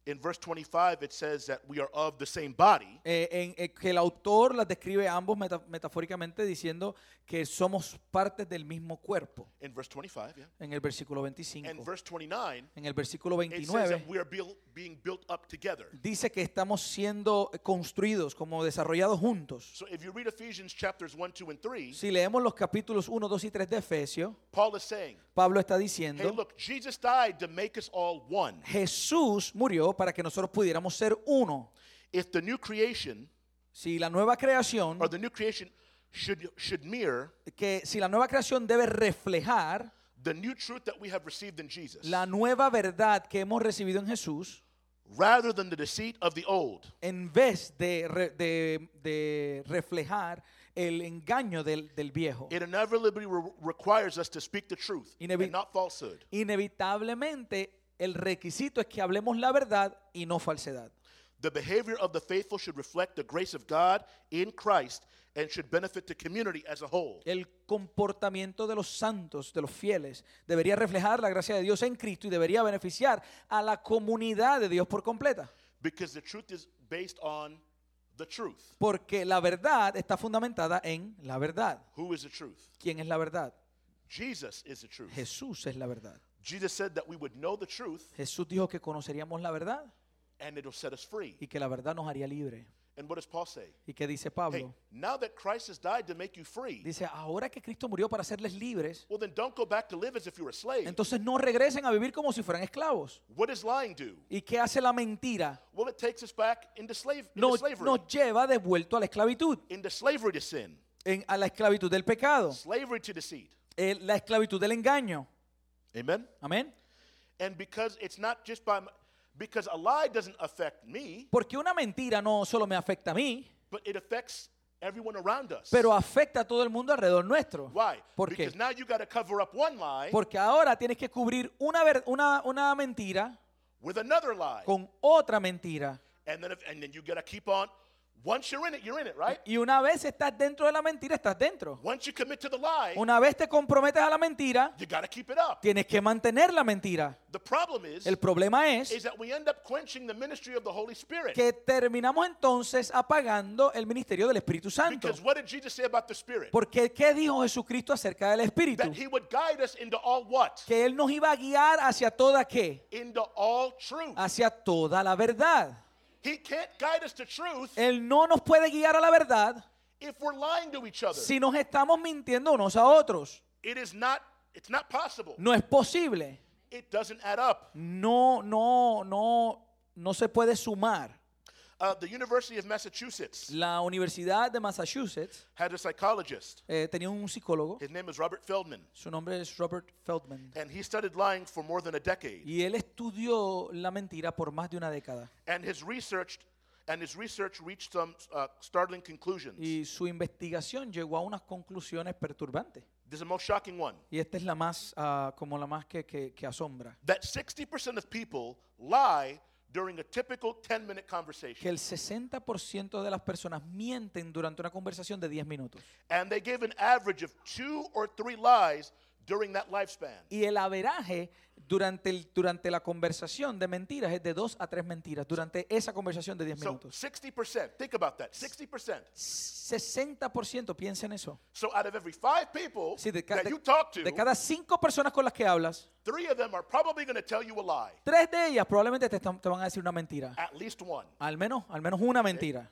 In verse 25, it says that we are of the same body. eh, en, eh, que el autor las describe ambos meta- metafóricamente diciendo que somos partes del mismo cuerpo. In verse 25, yeah. En el versículo And 25. verse 29, En el versículo it says 29 that we are being built up together. dice que estamos siendo construidos, como desarrollados juntos. So if you read Ephesians chapters 1, 2, and 3, Si leemos los capítulos 1, 2 y 3 de Efesios, Paul is saying, Pablo está hey, diciendo, look, Jesus died to make us all one. Jesús murió para que nosotros pudiéramos ser uno. If the new creation, Si la nueva creación, or the new creation should, should mirror que si la nueva creación debe reflejar the new truth that we have received in Jesus, la nueva verdad que hemos recibido en Jesús, rather than the deceit of the old, en vez de, re- de- de reflejar el engaño del, del viejo. it inevitably re- requires us to speak the truth Inevi- and not falsehood. Inevitablemente el requisito es que hablemos la verdad y no falsedad. The behavior of the faithful should reflect the grace of God in Christ and should benefit the community as a whole. El comportamiento de los santos, de los fieles, debería reflejar la gracia de Dios en Cristo y debería beneficiar a la comunidad de Dios por completa. Because the truth is based on the truth. Porque la verdad está fundamentada en la verdad. Who is the truth? ¿Quién es la verdad? Jesus is the truth. Jesús es la verdad. Jesus said that we would know the truth Jesús dijo que conoceríamos la verdad and it'll set us free. y que la verdad nos haría libre. And what does Paul say? ¿Y qué dice Hey, Pablo? now that Christ has died to make you free, Dice, ahora que Cristo murió para hacerles libres, well, then don't go back to live as if you were a slave. entonces no regresen a vivir como si fueran esclavos. What does lying do? ¿Y qué hace la mentira? Well, it takes us back into, slave, into Nos, slavery, nos lleva de vuelto a la esclavitud, into slavery to sin, en- a la esclavitud del pecado, slavery to deceit. eh, la esclavitud del engaño. Amen? Amén. And because it's not just by, because a lie doesn't affect me, Porque una mentira no solo me afecta a mí, but it affects everyone around us. pero afecta a todo el mundo alrededor nuestro. Why? ¿Por qué? Because now you got to cover up one lie Porque ahora tienes que cubrir una, ver- una, una mentira with another lie. con otra mentira. And then, if, and then you got to keep on. Once you're in it, you're in it, right? Y una vez estás dentro de la mentira, estás dentro. Once you commit to the lie, Una vez te comprometes a la mentira, you got to keep it up. tienes que mantener la mentira. The problem is, El problema is es that we end up quenching the ministry of the Holy Spirit. que terminamos entonces apagando el ministerio del Espíritu Santo. Because what did Jesus say about the Spirit? Porque ¿qué dijo Jesucristo acerca del Espíritu? That He would guide us into all what? Que Él nos iba a guiar hacia toda qué? Into all truth. Hacia toda la verdad. He can't guide us to truth Él no nos puede guiar a la verdad if we're lying to each other. si nos estamos mintiendo unos a otros. It is not. It's not possible. No es posible. It doesn't add up. No, no, no, no se puede sumar. Uh, the University of Massachusetts La Universidad de Massachusetts had a psychologist. eh, tenía un psicólogo. His name is Robert Feldman, Su nombre es Robert Feldman. and he studied lying for more than a decade. Y él estudió la mentira por más de una década. And his research, and his research reached some uh, startling conclusions. Y su investigación llegó a unas conclusiones perturbantes. This is the most shocking one. Y esta es la más, ah, como la más que, que- que asombra. That 60% of people lie during a typical 10-minute Que conversation, el 60% de las personas mienten durante una conversación de 10 minutos. and they give an average of two or three lies during that lifespan. Y el averaje durante, el, durante la conversación de mentiras es de 2 a 3 mentiras durante esa conversación de 10 So minutos. 60%. Think about that. 60%. 60% piensa en eso. So out of every five people Sí, de, ca- that you talk to, de cada 5 personas con las que hablas, three of them are probably going to tell you a lie. tres de ellas probablemente te, te van a decir una mentira. At least one. Al menos, al menos una mentira.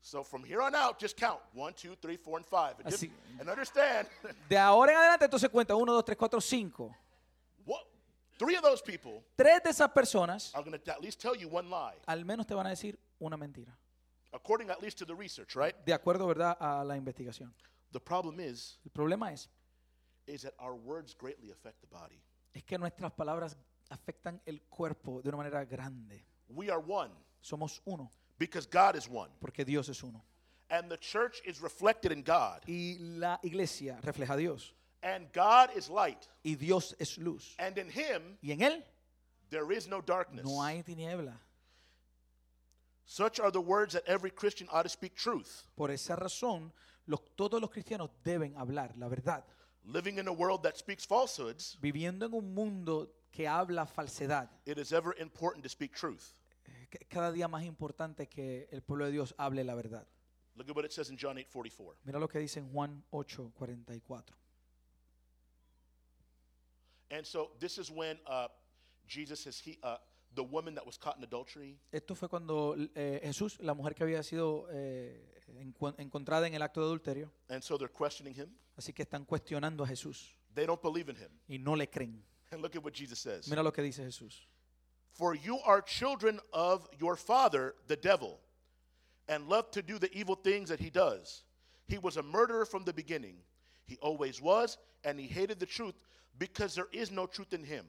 So from here on out, just count one, two, three, four, and five, and, just- Así. and understand. De ahora en adelante entonces cuenta 1, 2, 3, 4, 5. what, three of those people Tres de esas personas are going to at least tell you one lie, al menos te van a decir una mentira. according at least to the research, right? De acuerdo, ¿verdad?, a la investigación. The problem is, El problema es, is that our words greatly affect the body. es que nuestras palabras afectan el cuerpo de una manera grande. We are one Somos uno, because God is one, porque Dios es uno. and the church is reflected in God, Y la iglesia refleja a Dios. and God is light, Y Dios es luz. and in Him Y en Él there is no darkness. no hay tiniebla. Such are the words that every Christian ought to speak truth. Por esa razón, los- todos los cristianos deben hablar la verdad. Living in a world that speaks falsehoods, Viviendo en un mundo que habla falsedad, it is ever important to speak truth. Cada día más importante que el pueblo de Dios hable la verdad. Look at what it says in John 8:44. Mira lo que dice en Juan 8, 44. And so this is when uh, Jesus has he uh, the woman that was caught in adultery. Esto fue cuando eh, Jesús, la mujer que había sido eh, encontrada en el acto de adulterio, And so they're questioning him. así que están cuestionando a Jesús They don't believe in him. y no le creen. And look at what Jesus says. Mira lo que dice Jesús. For you are children of your father, the devil, and love to do the evil things that he does. He was a murderer from the beginning. He always was, and he hated the truth because there is no truth in him.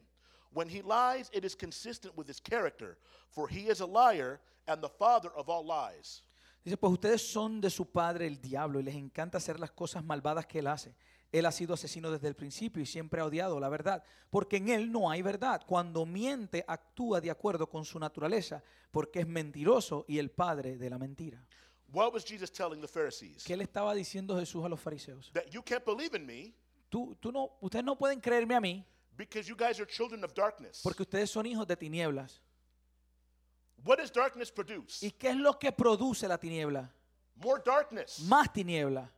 When he lies, it is consistent with his character, for he is a liar and the father of all lies. Dice, pues ustedes son de su padre el diablo y les encanta hacer las cosas malvadas que él hace. Él ha sido asesino desde el principio y siempre ha odiado la verdad, porque en él no hay verdad. Cuando miente, actúa de acuerdo con su naturaleza, porque es mentiroso y el padre de la mentira. What was Jesus telling the Pharisees? ¿Qué le estaba diciendo Jesús a los fariseos? That you can't believe in me Tú, tú no, ustedes no pueden creerme a mí because you guys are children of darkness. porque ustedes son hijos de tinieblas. What does darkness produce? ¿Y qué es lo que produce la tiniebla? More darkness. Más tiniebla.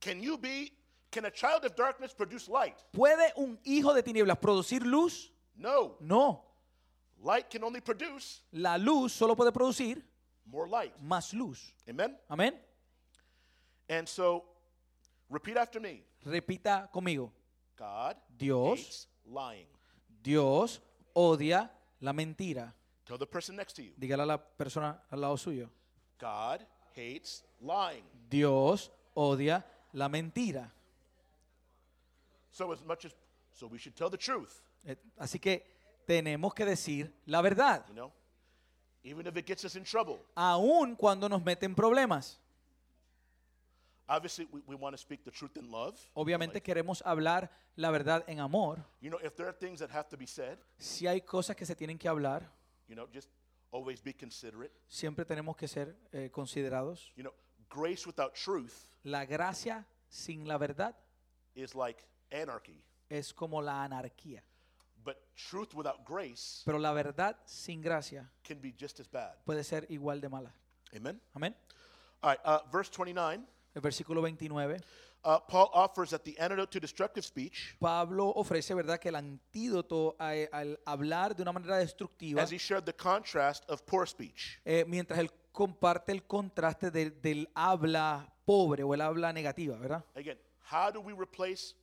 Can you be, can a child of darkness produce light? ¿Puede un hijo de tinieblas producir luz? No. No. Light can only produce La luz solo puede producir more light. más luz. Amen? Amén. And so, repeat after me Repita conmigo. God Dios. hates lying. Dios odia la mentira. Tell the person next to you Dígale a la persona al lado suyo. God hates lying. Dios odia la mentira. So, as much as, so we should tell the truth, Eh, Así que tenemos que decir la verdad, you know? Even if it gets us in trouble. aun cuando nos meten problemas. Obviously, we, we want to speak the truth in love. Obviamente Like, queremos hablar la verdad en amor. you know, if there are things that have to be said, Si hay cosas que se tienen que hablar, you know, just always be considerate. siempre tenemos que ser eh, considerados. You know, grace without truth La gracia sin la verdad is like anarchy, es como la anarquía. but truth without grace Pero la verdad sin gracia can be just as bad. puede ser igual de mala. Amen? Amén. All right, uh, verse 29. El versículo 29. Uh, Paul offers that the antidote to destructive speech, Pablo ofrece, ¿verdad?, que el antídoto a- al hablar de una manera destructiva, as he shared the contrast of poor speech. eh, mientras él comparte el contraste del- del habla pobre o el habla negativa, ¿verdad? Again, how do we replace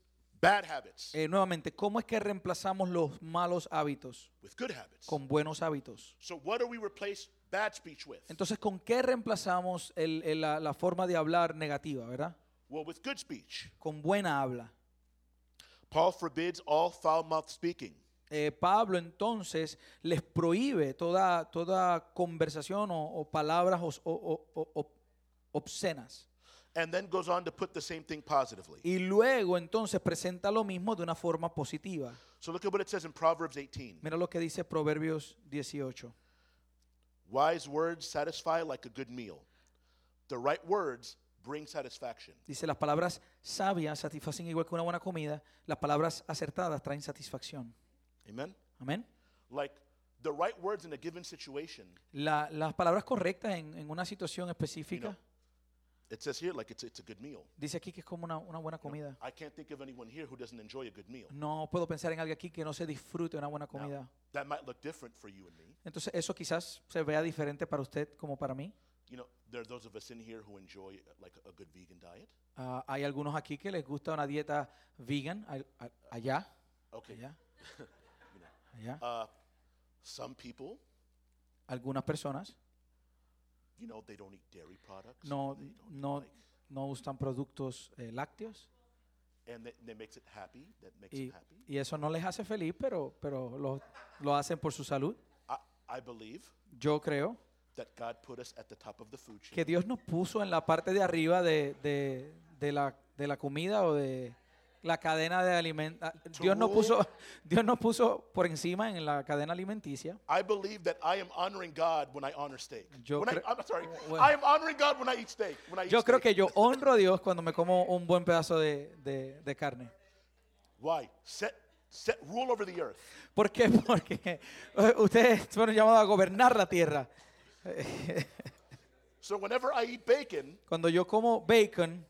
bad habits Eh, nuevamente, ¿cómo es que reemplazamos los malos hábitos with good habits? con buenos hábitos? So, what do we replace bad speech with? Entonces, ¿con qué reemplazamos el- el- la, la forma de hablar negativa, verdad? Well, with good speech. Con buena habla. Paul forbids all foul mouthed speaking. Eh, Pablo entonces les prohíbe toda, toda conversación o, o palabras o- o- obscenas. And then goes on to put the same thing positively. Y luego entonces presenta lo mismo de una forma positiva. So, look at what it says in Proverbs 18. Mira lo que dice Proverbios 18. Wise words satisfy like a good meal. The right words bring satisfaction. Dice, las palabras sabias satisfacen igual que una buena comida, las palabras acertadas traen satisfacción. Amen? Amén. Like the right words in a given situation, La- las palabras correctas en, en una situación específica, You know. It says here, like it's, it's a good meal. dice aquí que es como una, una buena comida. I can't think of anyone here who doesn't enjoy a good meal. No puedo pensar en alguien aquí que no se disfrute una buena Now, comida. that might look different for you and me. Entonces eso quizás se vea diferente para usted como para mí. You know, there are those of us in here who enjoy like a good vegan diet. Ah, hay algunos aquí que les gusta una dieta vegan a- a- allá, Okay. allá, allá. Uh, some people, Algunas personas you know, they don't eat dairy products. no, they don't eat, no, like, no usan productos eh, lácteos and that, that makes it happy. That makes y, it happy. y eso no les hace feliz, pero, pero lo, lo hacen por su salud. I, I believe Yo creo that God put us at the top of the food chain. que Dios nos puso en la parte de arriba de, de- de la, de la comida o de la cadena de alimentos. Dios nos puso, Dios nos puso por encima en la cadena alimenticia. I believe that I am honoring God when I honor steak. Yo When I, cre- I'm sorry. Bueno. I am honoring God when I eat steak. When I eat Yo creo steak. que yo honro a Dios cuando me como un buen pedazo de, de- de carne. Why? Set, set, rule over the earth. ¿Por qué? Porque eh, ustedes fueron llamados a gobernar la tierra. So whenever I eat bacon, Cuando yo como bacon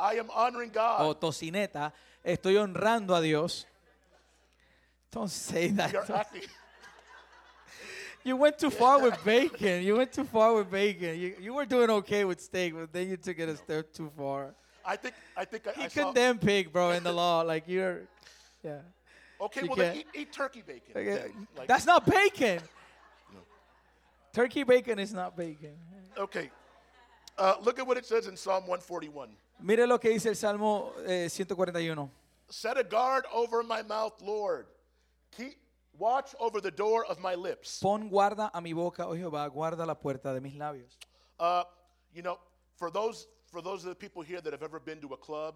I am honoring God. o tocineta, estoy honrando a Dios. Don't say that. You're acting. You went too far with bacon. You went too far with bacon. You, you were doing okay with steak, but then you took it a step too far. I think I think I, He I condemned pig, bro, in the law. Like you're, yeah. Okay, you well then eat, eat turkey bacon. Okay, then. Like, That's not bacon. Turkey bacon is not bacon. okay. Uh, look at what it says in Psalm 141. Mire lo que dice el Salmo eh, 141. Set a guard over my mouth, Lord. Keep watch over the door of my lips. Pon guarda a mi boca, oh Jehová, guarda la puerta de mis labios. Uh, you know, for those for those of the people here that have ever been to a club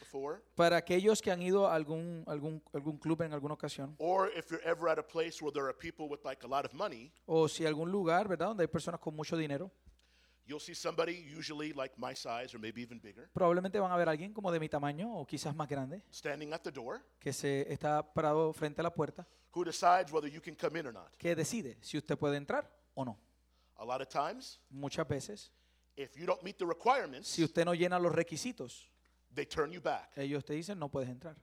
before, Para aquellos que han ido a algún, algún, algún club en alguna ocasión, or if you're ever at a place where there are people with like a lot of money, o si algún lugar, ¿verdad?, donde hay personas con mucho dinero, you'll see somebody usually like my size or maybe even bigger probablemente van a ver a alguien como de mi tamaño o quizás más grande, standing at the door que se está parado frente a la puerta, who decides whether you can come in or not. que decide si usted puede entrar o no. A lot of times, Muchas veces, if you don't meet the requirements, si usted no llena los requisitos, they turn you back. ellos te dicen no puedes entrar.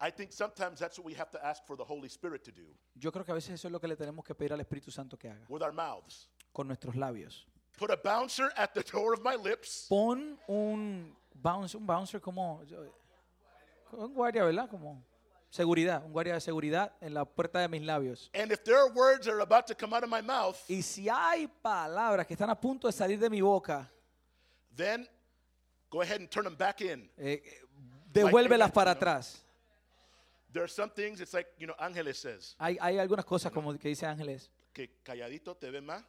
I think sometimes that's what we have to ask for the Holy Spirit to do Yo creo que a veces eso es lo que le tenemos que pedir al Espíritu Santo que haga with our mouths. con nuestros labios. Put a bouncer at the door of my lips. Pon un bouncer, un bouncer como un guardia, ¿verdad? Como seguridad, un guardia de seguridad en la puerta de mis labios. And if there are words that are about to come out of my mouth, Y si hay palabras que están a punto de salir de mi boca, then go ahead and turn them back in. eh, eh, devuélvelas Like, para you know. atrás. There are some things, it's like, you know, Angeles says, Hay, hay algunas cosas como que dice Ángeles. que calladito te ve más.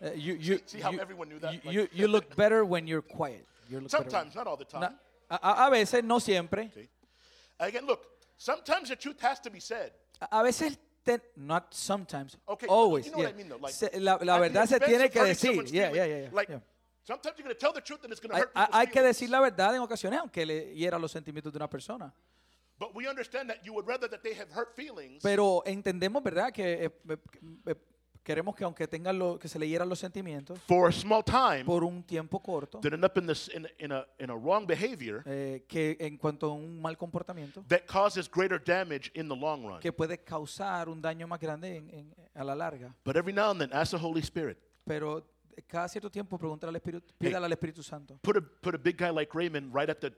Eh, you, you, see how you- everyone knew that? you- you- you look better when you're quiet. You look better Sometimes, not all the time. Na- a, a- veces, no siempre. See? Again, look, sometimes the truth has to be said. A, a veces, te- not sometimes, Okay, always. you know what yeah. I mean, though. Like, Se- la, la verdad se tiene que decir. Yeah, yeah, yeah, Like, sometimes you're going to tell the truth and it's going to Hay, hurt hay- que decir la verdad en ocasiones, aunque le hiera los sentimientos de una persona. But we understand that you would rather that they have hurt feelings Pero entendemos, ¿verdad? Que eh, eh, eh, queremos que aunque tengan lo, que se le hieran los sentimientos for a small time por un tiempo corto, end up in, this, in, in, a, in a wrong behavior eh, que en cuanto a un mal comportamiento, that causes greater damage in the long run. que puede causar un daño más grande en- en- a la larga. But every now and then, ask the Holy Spirit. Pero cada cierto tiempo pregúntale al Espíritu, pídale al Espíritu Santo. Put a, put a big guy like Raymond right at, the,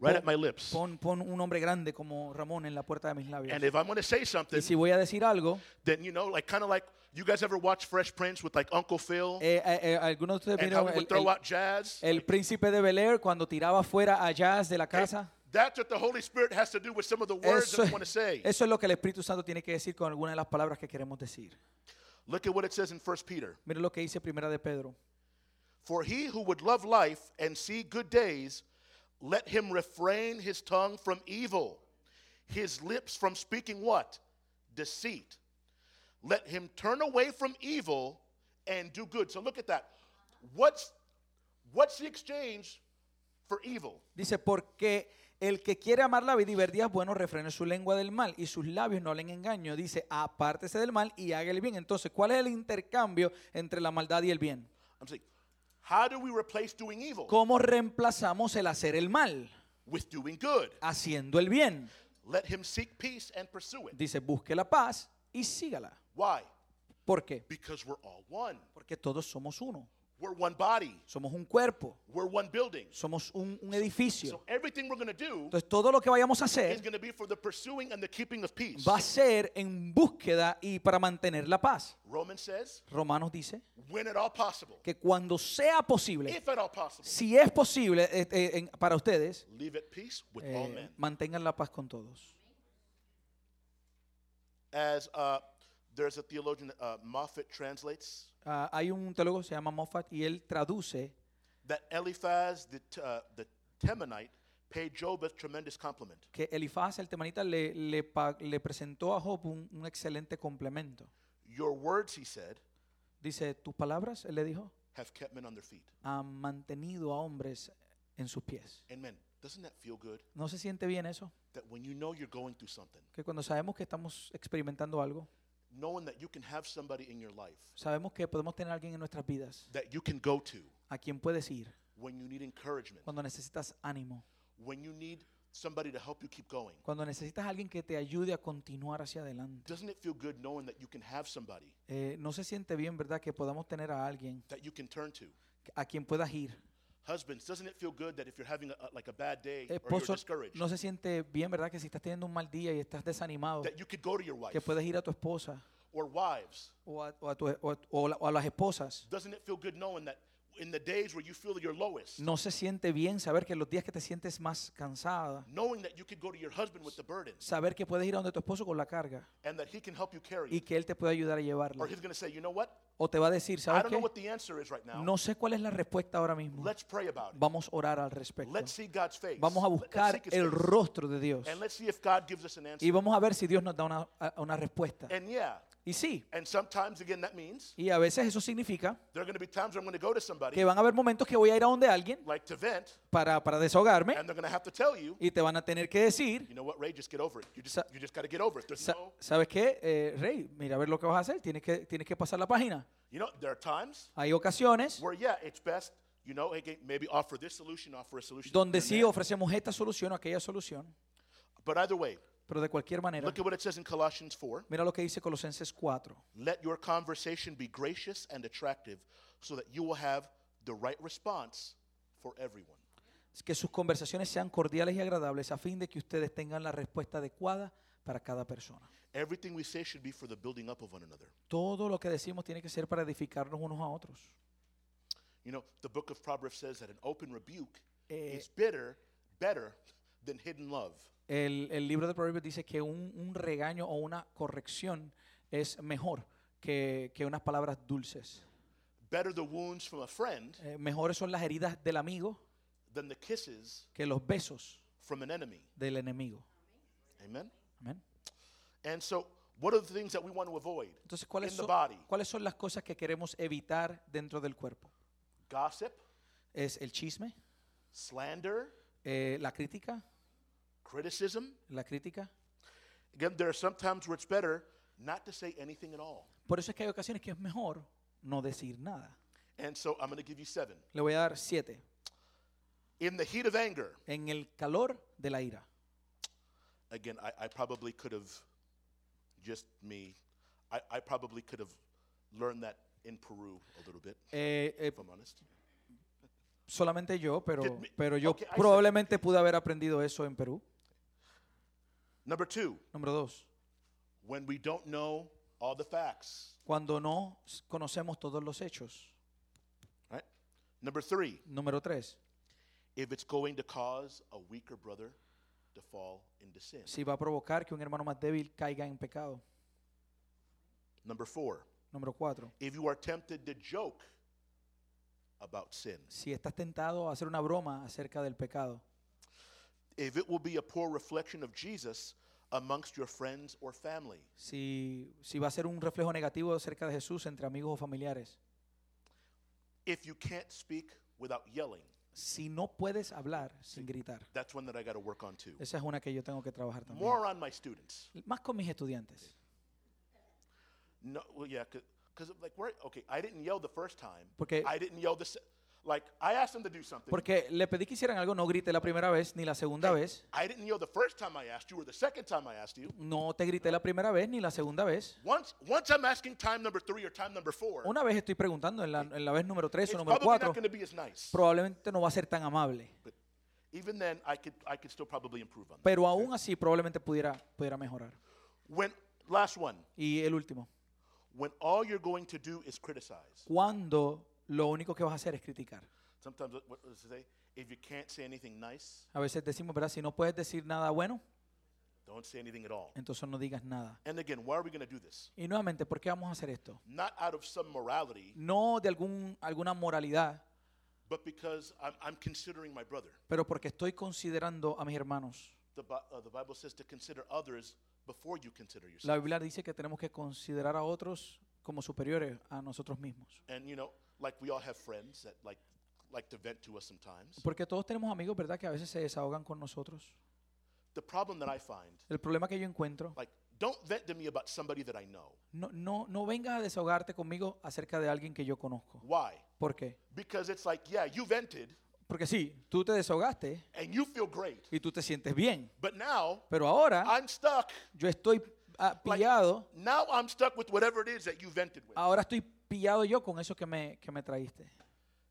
right at my lips. Pon, pon un hombre grande como Ramón en la puerta de mis labios. And if I'm going to say something, Y si voy a decir algo, then, you know, like kind of like, you guys ever watch Fresh Prince with like Uncle Phil eh, eh, eh, algunos de ustedes and how vieron he would el, throw el- out jazz? el príncipe de Bel Air cuando tiraba fuera a Jazz de la casa. That's what the Holy Spirit has to do with some of the words Eso that we want to say. eso es lo que el Espíritu Santo tiene que decir con algunas de las palabras que queremos decir. Look at what it says in 1 Peter. Mire lo que dice Primera de Pedro. For he who would love life and see good days, let him refrain his tongue from evil, his lips from speaking what? Deceit. Let him turn away from evil and do good. So look at that. What's what's the exchange for evil? Dice, porque el que quiere amar la vida y ver días buenos refrene su lengua del mal y sus labios no le engaño. Dice, apártese del mal y haga el bien. Entonces, ¿cuál es el intercambio entre la maldad y el bien? I'm saying, how do we replace doing evil ¿Cómo reemplazamos el hacer el mal? with doing good? Haciendo el bien. Let him seek peace and pursue it. Dice, busque la paz y sígala. Why? ¿Por qué? Because we're all one. Porque todos somos uno. We're one body. Somos un cuerpo. We're one building. Somos un, un edificio. So everything we're going to do Entonces, todo lo que vayamos a hacer be for the pursuing and the keeping of peace. va a ser en búsqueda y para mantener la paz. Romans says, Romanos dice when at all possible, que cuando sea posible, if at all possible, si es posible eh, eh, para ustedes, live at peace with eh, all men. mantengan la paz con todos. As uh, there's a theologian, uh, Moffat translates Ah, hay un teólogo, se llama Moffat, y él traduce that Eliphaz the, uh, the Temanite paid Job a tremendous compliment. que Elifaz, el temanita, le, le, pa- le presentó a Job un, un excelente complemento. Your words, he said, Dice, tus palabras, él le dijo, have kept men on their feet. han mantenido a hombres en sus pies. Amen. Doesn't that feel good? ¿No se siente bien eso? That when you know you're going through something, Que cuando sabemos que estamos experimentando algo, knowing that you can have somebody in your life sabemos que podemos tener a alguien en nuestras vidas that you can go to a quien puedes ir when you need encouragement, cuando necesitas ánimo, when you need somebody to help you keep going. cuando necesitas a alguien que te ayude a continuar hacia adelante. Doesn't it feel good knowing that you can have somebody Eh, no se siente bien, ¿verdad? Que podamos tener a alguien that you can turn to? a quien puedas ir. Husbands, doesn't it feel good that if you're having a, like a bad day or you're Esposo, discouraged, no se siente bien, ¿verdad? Que si estás teniendo un mal día y estás desanimado, that you could go to your wife que puedes ir a tu esposa or wives? o a, o a tu- o a- o la- o a las esposas. Doesn't it feel good knowing that in the days where you feel you're lowest, No se siente bien saber que los días que te sientes más cansada, knowing that you could go to your husband with the burden saber que puedes ir a donde tu esposo con la carga and that he can help you carry y que él te puede ayudar a llevarla. Or he's going to say, you know what? O te va a decir, I ¿sabes don't qué? know what the answer is right now. No sé cuál es la respuesta ahora mismo. Let's pray about it. Vamos a orar al respecto. Let's see God's face. Vamos a let's buscar el face. rostro de Dios And let's see if God gives us an answer. y vamos a ver si Dios nos da una, respuesta. And yeah, Y sí, and sometimes again that means y a veces eso significa there are going to be times where I'm going to go to somebody que van a haber momentos que voy a ir a donde alguien like to vent para, para desahogarme and they're going to have to tell you, y te van a tener que decir, you know what, Ray, just get over it. You just, Sa- you just got to get over it. There's sa- no, ¿sabes qué? Eh, Rey, mira a ver lo que vas a hacer, tienes que, tienes que pasar la página. you know, there are times Hay ocasiones where, yeah, it's best, you know, again, maybe offer this solution, offer a solution. donde sí ofrecemos esta solución o aquella solución, But either way, pero de cualquier manera, look at what it says in Colossians 4. mira lo que dice Colosenses 4. Let your conversation be gracious and attractive so that you will have the right response for everyone. que sus conversaciones sean cordiales y agradables a fin de que ustedes tengan la respuesta adecuada para cada persona. Everything we say should be for the building up of one another. Todo lo que decimos tiene que ser para edificarnos unos a otros. You know, the book of Proverbs says that an open rebuke Eh, is bitter, better than hidden love. El, el libro de Proverbios dice que un, un regaño o una corrección es mejor que, que unas palabras dulces. Better the wounds from a friend Eh, mejores son las heridas del amigo than the kisses que los besos from an enemy. del enemigo. Amen? Amén. And so, what are the things that we want to avoid? Entonces, ¿cuáles In the son, body. ¿cuáles son las cosas que queremos evitar dentro del cuerpo? Gossip, Es el chisme, slander, eh, la crítica, criticism. la crítica. Again, there are some times where it's better not to say anything at all. Por eso es que hay ocasiones que es mejor no decir nada. And so, I'm going to give you seven. Le voy a dar siete. In the heat of anger, En el calor de la ira. again, I, I probably could have, just me, I, I probably could have learned that in Peru a little bit, Eh, eh, if I'm honest. solamente yo, pero, pero yo okay, I said- probablemente pude haber aprendido eso en Perú. Number two, Número dos, when we don't know all the facts, cuando no conocemos todos los hechos. right? Number three, Número tres, if it's going to cause a weaker brother to fall into sin. si va a provocar que un hermano más débil caiga en pecado. Number four, Número cuatro, if you are tempted to joke about sin, si estás tentado a hacer una broma acerca del pecado. If it will be a poor reflection of Jesus amongst your friends or family, Si, si va a ser un reflejo negativo acerca de Jesús entre amigos o familiares. if you can't speak without yelling, Si no puedes hablar sin gritar. that's one that I got to work on too. Esa es una que yo tengo que trabajar también. More on my students. Más con mis estudiantes. No, well, yeah, because like, where, okay, I didn't yell the first time. Porque- I didn't yell the, se- like, I asked them to do something. Porque le pedí que hicieran algo, no grité la primera vez ni la segunda vez. I didn't yell the first time I asked you or the second time I asked you. No te grité la primera vez ni la segunda vez. Once, once I'm asking time number three or time number four, Una vez estoy preguntando, en la, en la vez número 3 it's o número probably 4, not going to be as nice. probablemente no va a ser tan amable. But even then, I could, I could still probably improve on that. Pero aún así probablemente pudiera, pudiera mejorar. When, last one, Y el último, when all you're going to do is criticize. cuando lo único que vas a hacer es criticar. Sometimes, what what does it say? If you can't say anything nice, A veces decimos, ¿verdad? Si no puedes decir nada bueno, don't say anything at all. entonces no digas nada. And again, why are we going to do this? Y nuevamente, ¿por qué vamos a hacer esto? Not out of some morality, No de algún, alguna moralidad, but because I'm, I'm considering my brother. pero porque estoy considerando a mis hermanos. The, Bi- uh, the Bible says to consider others before you consider yourself. La Biblia dice que tenemos que considerar a otros como superiores a nosotros mismos. And you know, like we all have friends that like like to vent to us sometimes. Porque todos tenemos amigos, ¿verdad? Que a veces se desahogan con nosotros. The problem that I find, El problema que yo encuentro, like, don't vent to me about somebody that I know. no, no, no vengas a desahogarte conmigo acerca de alguien que yo conozco. Why? ¿Por qué? Because it's like, yeah, you vented Porque sí, tú te desahogaste and you feel great. y tú te sientes bien. But now Pero ahora I'm stuck. yo estoy ah, pillado, Now I'm stuck with whatever it is that you vented with. ahora estoy pillado yo con eso que me, que me traíste.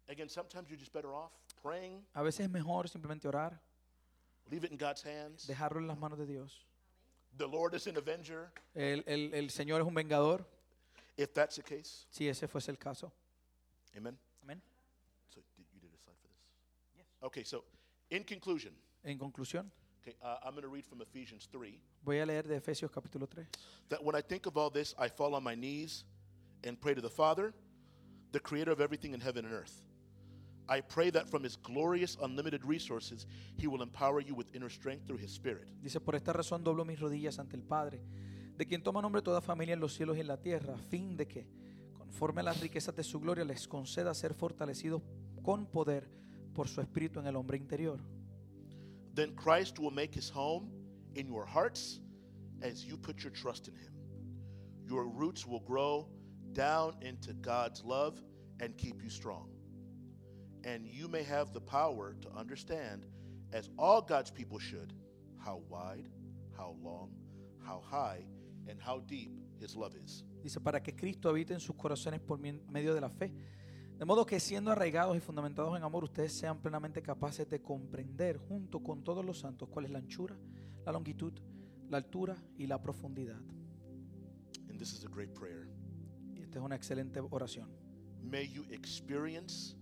Again, sometimes you're just better off praying, A veces es mejor simplemente orar, leave it in God's hands. dejarlo en las manos de Dios. The Lord is an avenger. El, el- el Señor es un vengador, If that's the case, si ese fuese el caso. amen. Amén. So did, you did a slide for this? Okay, so in conclusion, En conclusión, okay, uh, I'm going to read from Ephesians 3. voy a leer de Efesios capítulo 3. That when I think of all this, I fall on my knees and pray to the Father, the creator of everything in heaven and earth. I pray that from his glorious, unlimited resources, he will empower you with inner strength through his spirit. Dice, por esta razón doblo mis rodillas ante el Padre, de quien toma nombre toda familia en los cielos y en la tierra, a fin de que, conforme a las riquezas de su gloria, les conceda ser fortalecidos con poder por su espíritu en el hombre interior. Then Christ will make his home in your hearts as you put your trust in him. Your roots will grow down into God's love and keep you strong. And you may have the power to understand, as all God's people should, how wide, how long, how high, and how deep his love is. Dice, para que Cristo habite en sus corazones por medio de la fe. De modo que siendo arraigados y fundamentados en amor, ustedes sean plenamente capaces de comprender junto con todos los santos cuál es la anchura, la longitud, la altura y la profundidad. And this is a great prayer. Esta es una excelente oración. May you experience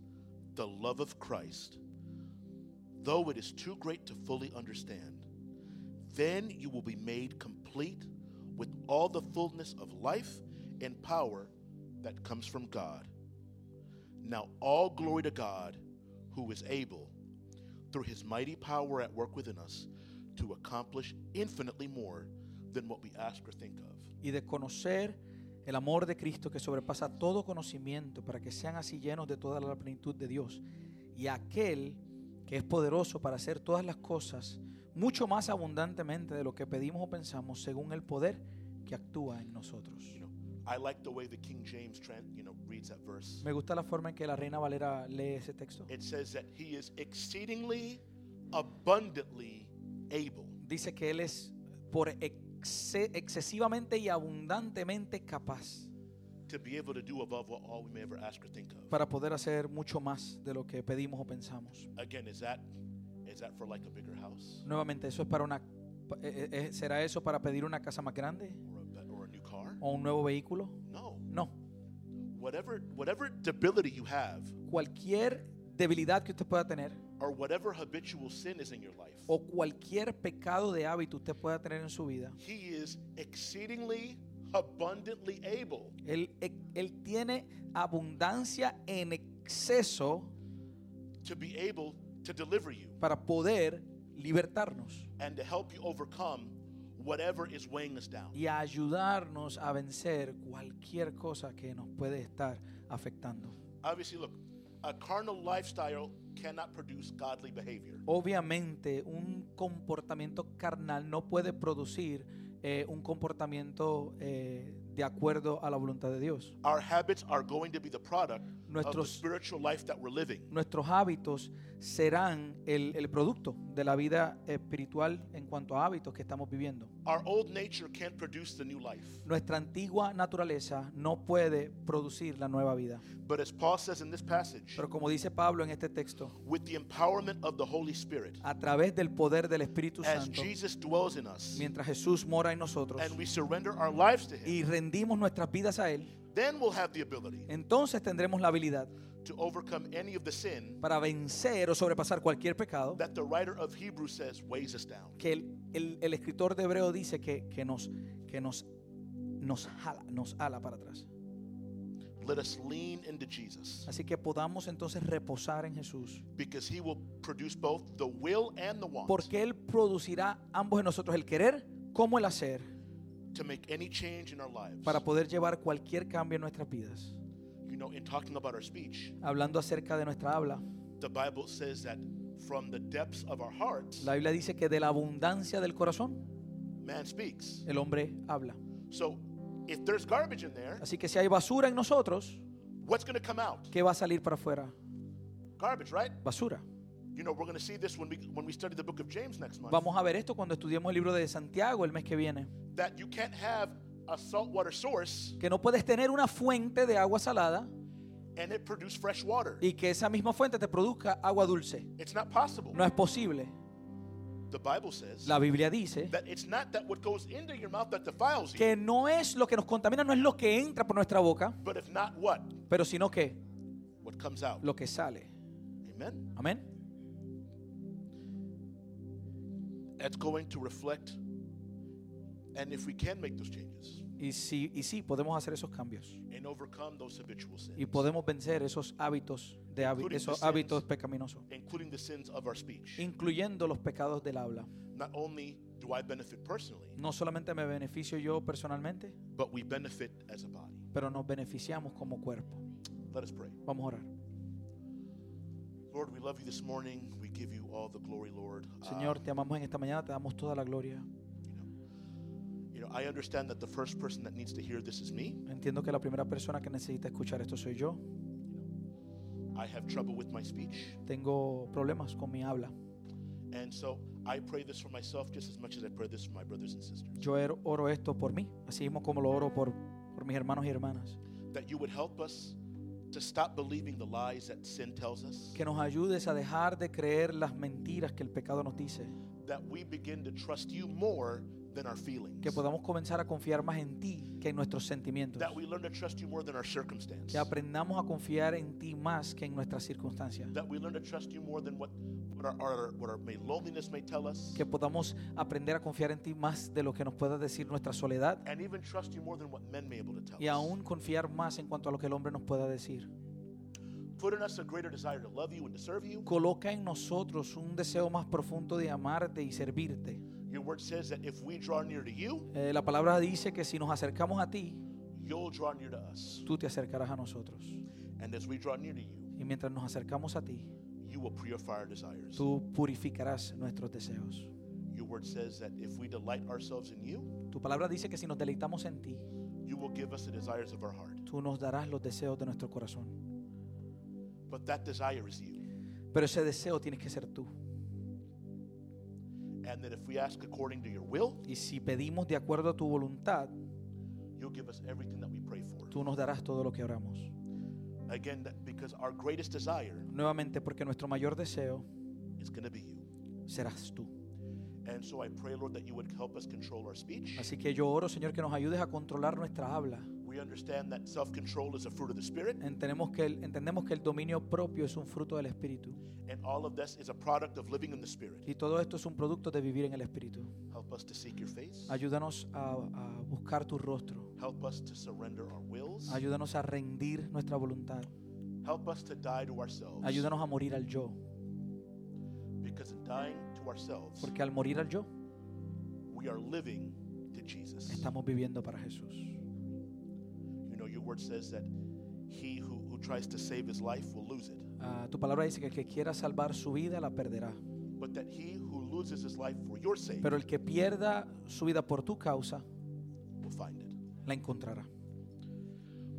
the love of Christ, though it is too great to fully understand. Then you will be made complete with all the fullness of life and power that comes from God. Now, all glory to God, who is able, through his mighty power at work within us, to accomplish infinitely more than what we ask or think of. y de conocer el amor de Cristo que sobrepasa todo conocimiento para que sean así llenos de toda la plenitud de Dios. Y aquel que es poderoso para hacer todas las cosas mucho más abundantemente de lo que pedimos o pensamos según el poder que actúa en nosotros. Me gusta la forma en que la Reina Valera lee ese texto. It says that he is exceedingly abundantly able. Dice que Él es por exce- excesivamente y abundantemente capaz para poder hacer mucho más de lo que pedimos o pensamos. Again, is that is that for like a bigger house Nuevamente, ¿eso es para una... eh, eh, ¿Será eso para pedir una casa más grande or a, or a new car? o un nuevo vehículo? No. No. Whatever whatever debility you have Cualquier debilidad que usted pueda tener or whatever habitual sin is in your life, o cualquier pecado de hábito usted pueda tener en su vida, he is exceedingly abundantly able Él, tiene abundancia en exceso to be able to deliver you para poder libertarnos and to help you overcome whatever is weighing us down. y a ayudarnos a vencer cualquier cosa que nos puede estar afectando. Obviously, look, a carnal lifestyle cannot produce godly behavior. Obviamente, un comportamiento carnal no puede producir eh, un comportamiento eh, de acuerdo a la voluntad de Dios. Our habits are going to be the product of the spiritual life that we're living. nuestros hábitos serán el, el producto de la vida espiritual en cuanto a hábitos que estamos viviendo. Our old nature can't produce the new life. Nuestra antigua naturaleza no puede producir la nueva vida. But as Paul says in this passage, Pero como dice Pablo en este texto, with the empowerment of the Holy Spirit, a través del poder del Espíritu as Santo, Jesus dwells in us, mientras Jesús mora en nosotros and we surrender our lives to Him, y rendimos nuestras vidas a Él, then we'll have the ability entonces tendremos la habilidad to overcome any of the sin para vencer o sobrepasar cualquier pecado that the writer of Hebrews says weighs us down. que el, el- el escritor de Hebreo dice que, que nos, que nos, nos jala, nos ala para atrás. Let us lean into Jesus Así que podamos entonces reposar en Jesús, because He will produce both the will and the want porque Él producirá ambos en nosotros el querer como el hacer to make any change in our lives. para poder llevar cualquier cambio en nuestras vidas. Know, in talking about our speech, Hablando acerca de nuestra habla, the Bible says that from the depths of our hearts, La Biblia dice que de la abundancia del corazón man speaks. el hombre habla. So if there's garbage in there, Así que si hay basura en nosotros, what's going to come out? ¿qué va a salir para afuera? Garbage, right? Basura. You know, we're going to see this when we when we study the book of James next month. Vamos a ver esto cuando estudiemos el libro de Santiago el mes que viene. That you can't have a saltwater source Que no puedes tener una fuente de agua salada and it produce fresh water. y que esa misma fuente te produzca agua dulce. It's not possible. No es posible. The Bible says La Biblia dice that it's not that what goes into your mouth that defiles you, que no es lo que nos contamina, no es lo que entra por nuestra boca, but if not what? pero sino que What comes out. lo que sale. Amen. Amén. That's going to reflect and if we can make those changes Y sí, y sí, podemos hacer esos cambios. and overcome those habitual sins, Y podemos vencer esos hábitos, de hábi- Including esos the hábitos sins. pecaminosos, including the sins of our speech. incluyendo los pecados del habla. Not only do I benefit personally, No solamente me beneficio yo personalmente, but we benefit as a body. pero nos beneficiamos como cuerpo. Let us pray. Vamos a orar. Lord, we love you this morning. We give you all the glory, Lord. Uh, Señor, te amamos en esta mañana, te damos toda la gloria. You know, I understand that the first person that needs to hear this is me. Entiendo que la primera persona que necesita escuchar esto soy yo. I have trouble with my speech, Tengo problemas con mi habla. and so I pray this for myself just as much as I pray this for my brothers and sisters. Yo er- oro esto por mí, así mismo como lo oro por, por mis hermanos y hermanas. That you would help us to stop believing the lies that sin tells us. Que nos ayudes a dejar de creer las mentiras que el pecado nos dice. That we begin to trust you more than our feelings. Que podamos comenzar a confiar más en ti que en nuestros sentimientos. That we learn to trust you more than our circumstance. Que aprendamos a confiar en ti más que en nuestras circunstancias. That we learn to trust you more than what, what, our, our, what our may loneliness may tell us. Que podamos aprender a confiar en ti más de lo que nos pueda decir nuestra soledad. And even trust you more than what men may be able to tell Y us. aún confiar más en cuanto a lo que el hombre nos pueda decir. Put in us a greater desire to love you and to serve you. Coloca en nosotros un deseo más profundo de amarte y servirte. Your word says that if we draw near to you, Eh, la palabra dice que si nos acercamos a ti, you'll draw near to us. tú te acercarás a nosotros. And as we draw near to you, Y mientras nos acercamos a ti, you will purify our desires. tú purificarás nuestros deseos. Your word says that if we delight ourselves in you, Tu palabra dice que si nos deleitamos en ti, you will give us the desires of our heart. tú nos darás los deseos de nuestro corazón. But that desire is you. Pero ese deseo tienes que ser tú. And that if we ask according to your will, Y si pedimos de acuerdo a tu voluntad, you'll give us everything that we pray for. tú nos darás todo lo que oramos. Again, that because our greatest desire Nuevamente, porque nuestro mayor deseo is going to be you. serás tú. And so I pray, Lord, that you would help us control our speech. Así que yo oro, Señor, que nos ayudes a controlar nuestra habla. We understand that self control is a fruit of the Spirit, Entendemos que, el, entendemos que el dominio propio es un fruto del Espíritu. and all of this is a product of living in the Spirit. Y todo esto es un producto de vivir en el Espíritu. Help us to seek your face. Ayúdanos a, a buscar tu rostro. Help us to surrender our wills. Ayúdanos a rendir nuestra voluntad. Help us to die to ourselves. Ayúdanos a morir al yo. Because in dying to ourselves, Porque al morir al yo, we are living to Jesus. estamos viviendo para Jesús. Word says that he who, who tries to save his life will lose it, Ah, tu palabra dice que el que quiera salvar su vida la perderá. but that he who loses his life for your sake Pero el que pierda su vida por tu causa, will find it. la encontrará.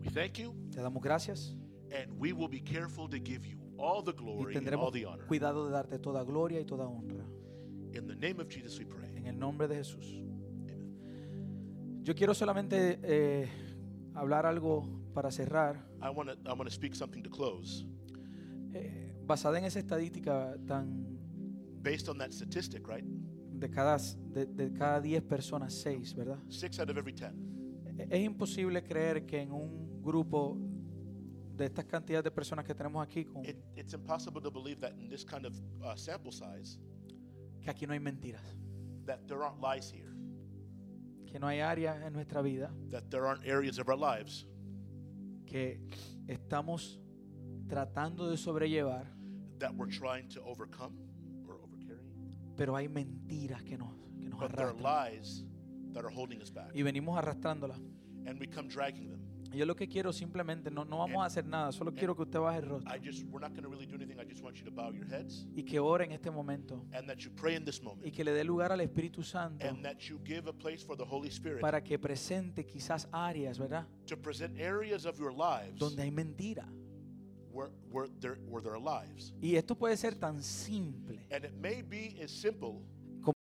We thank you, Te damos gracias and we will be careful to give you all the y glory and all tendremos the honor. cuidado de darte toda gloria y toda honra. In the name of Jesus, we pray. En el nombre de Jesús. Amen. Yo quiero solamente eh, hablar algo para cerrar, I want to I want to speak something to close. eh, basada en esa estadística tan Based on that statistic, right? de cada, de, de cada 10 personas, 6, ¿verdad? Six out of every ten. E- Es imposible creer que en un grupo de estas cantidades de personas que tenemos aquí, con- It, it's impossible to believe that in this kind of uh, sample size, que aquí no hay mentiras, that there aren't lies here, que no hay áreas en nuestra vida that there aren't areas of our lives que estamos tratando de sobrellevar, that we're trying to overcome or overcarry, pero hay mentiras que nos, que nos but there are arrastran. lies that are holding us back, Y venimos arrastrándolas. and we come dragging them. Yo lo que quiero simplemente, no, no vamos a hacer nada, solo quiero que usted baje el rostro I just, we're not going to really do anything. I just want you to bow your heads y que ore en este momento and that you pray in this y moment que le dé lugar al Espíritu Santo and that you give a place for the Holy Spirit para que presente quizás áreas, ¿verdad? to present areas of your lives Donde hay mentira. where, where, there, where there are lives. Y esto puede ser tan simple And it may be as simple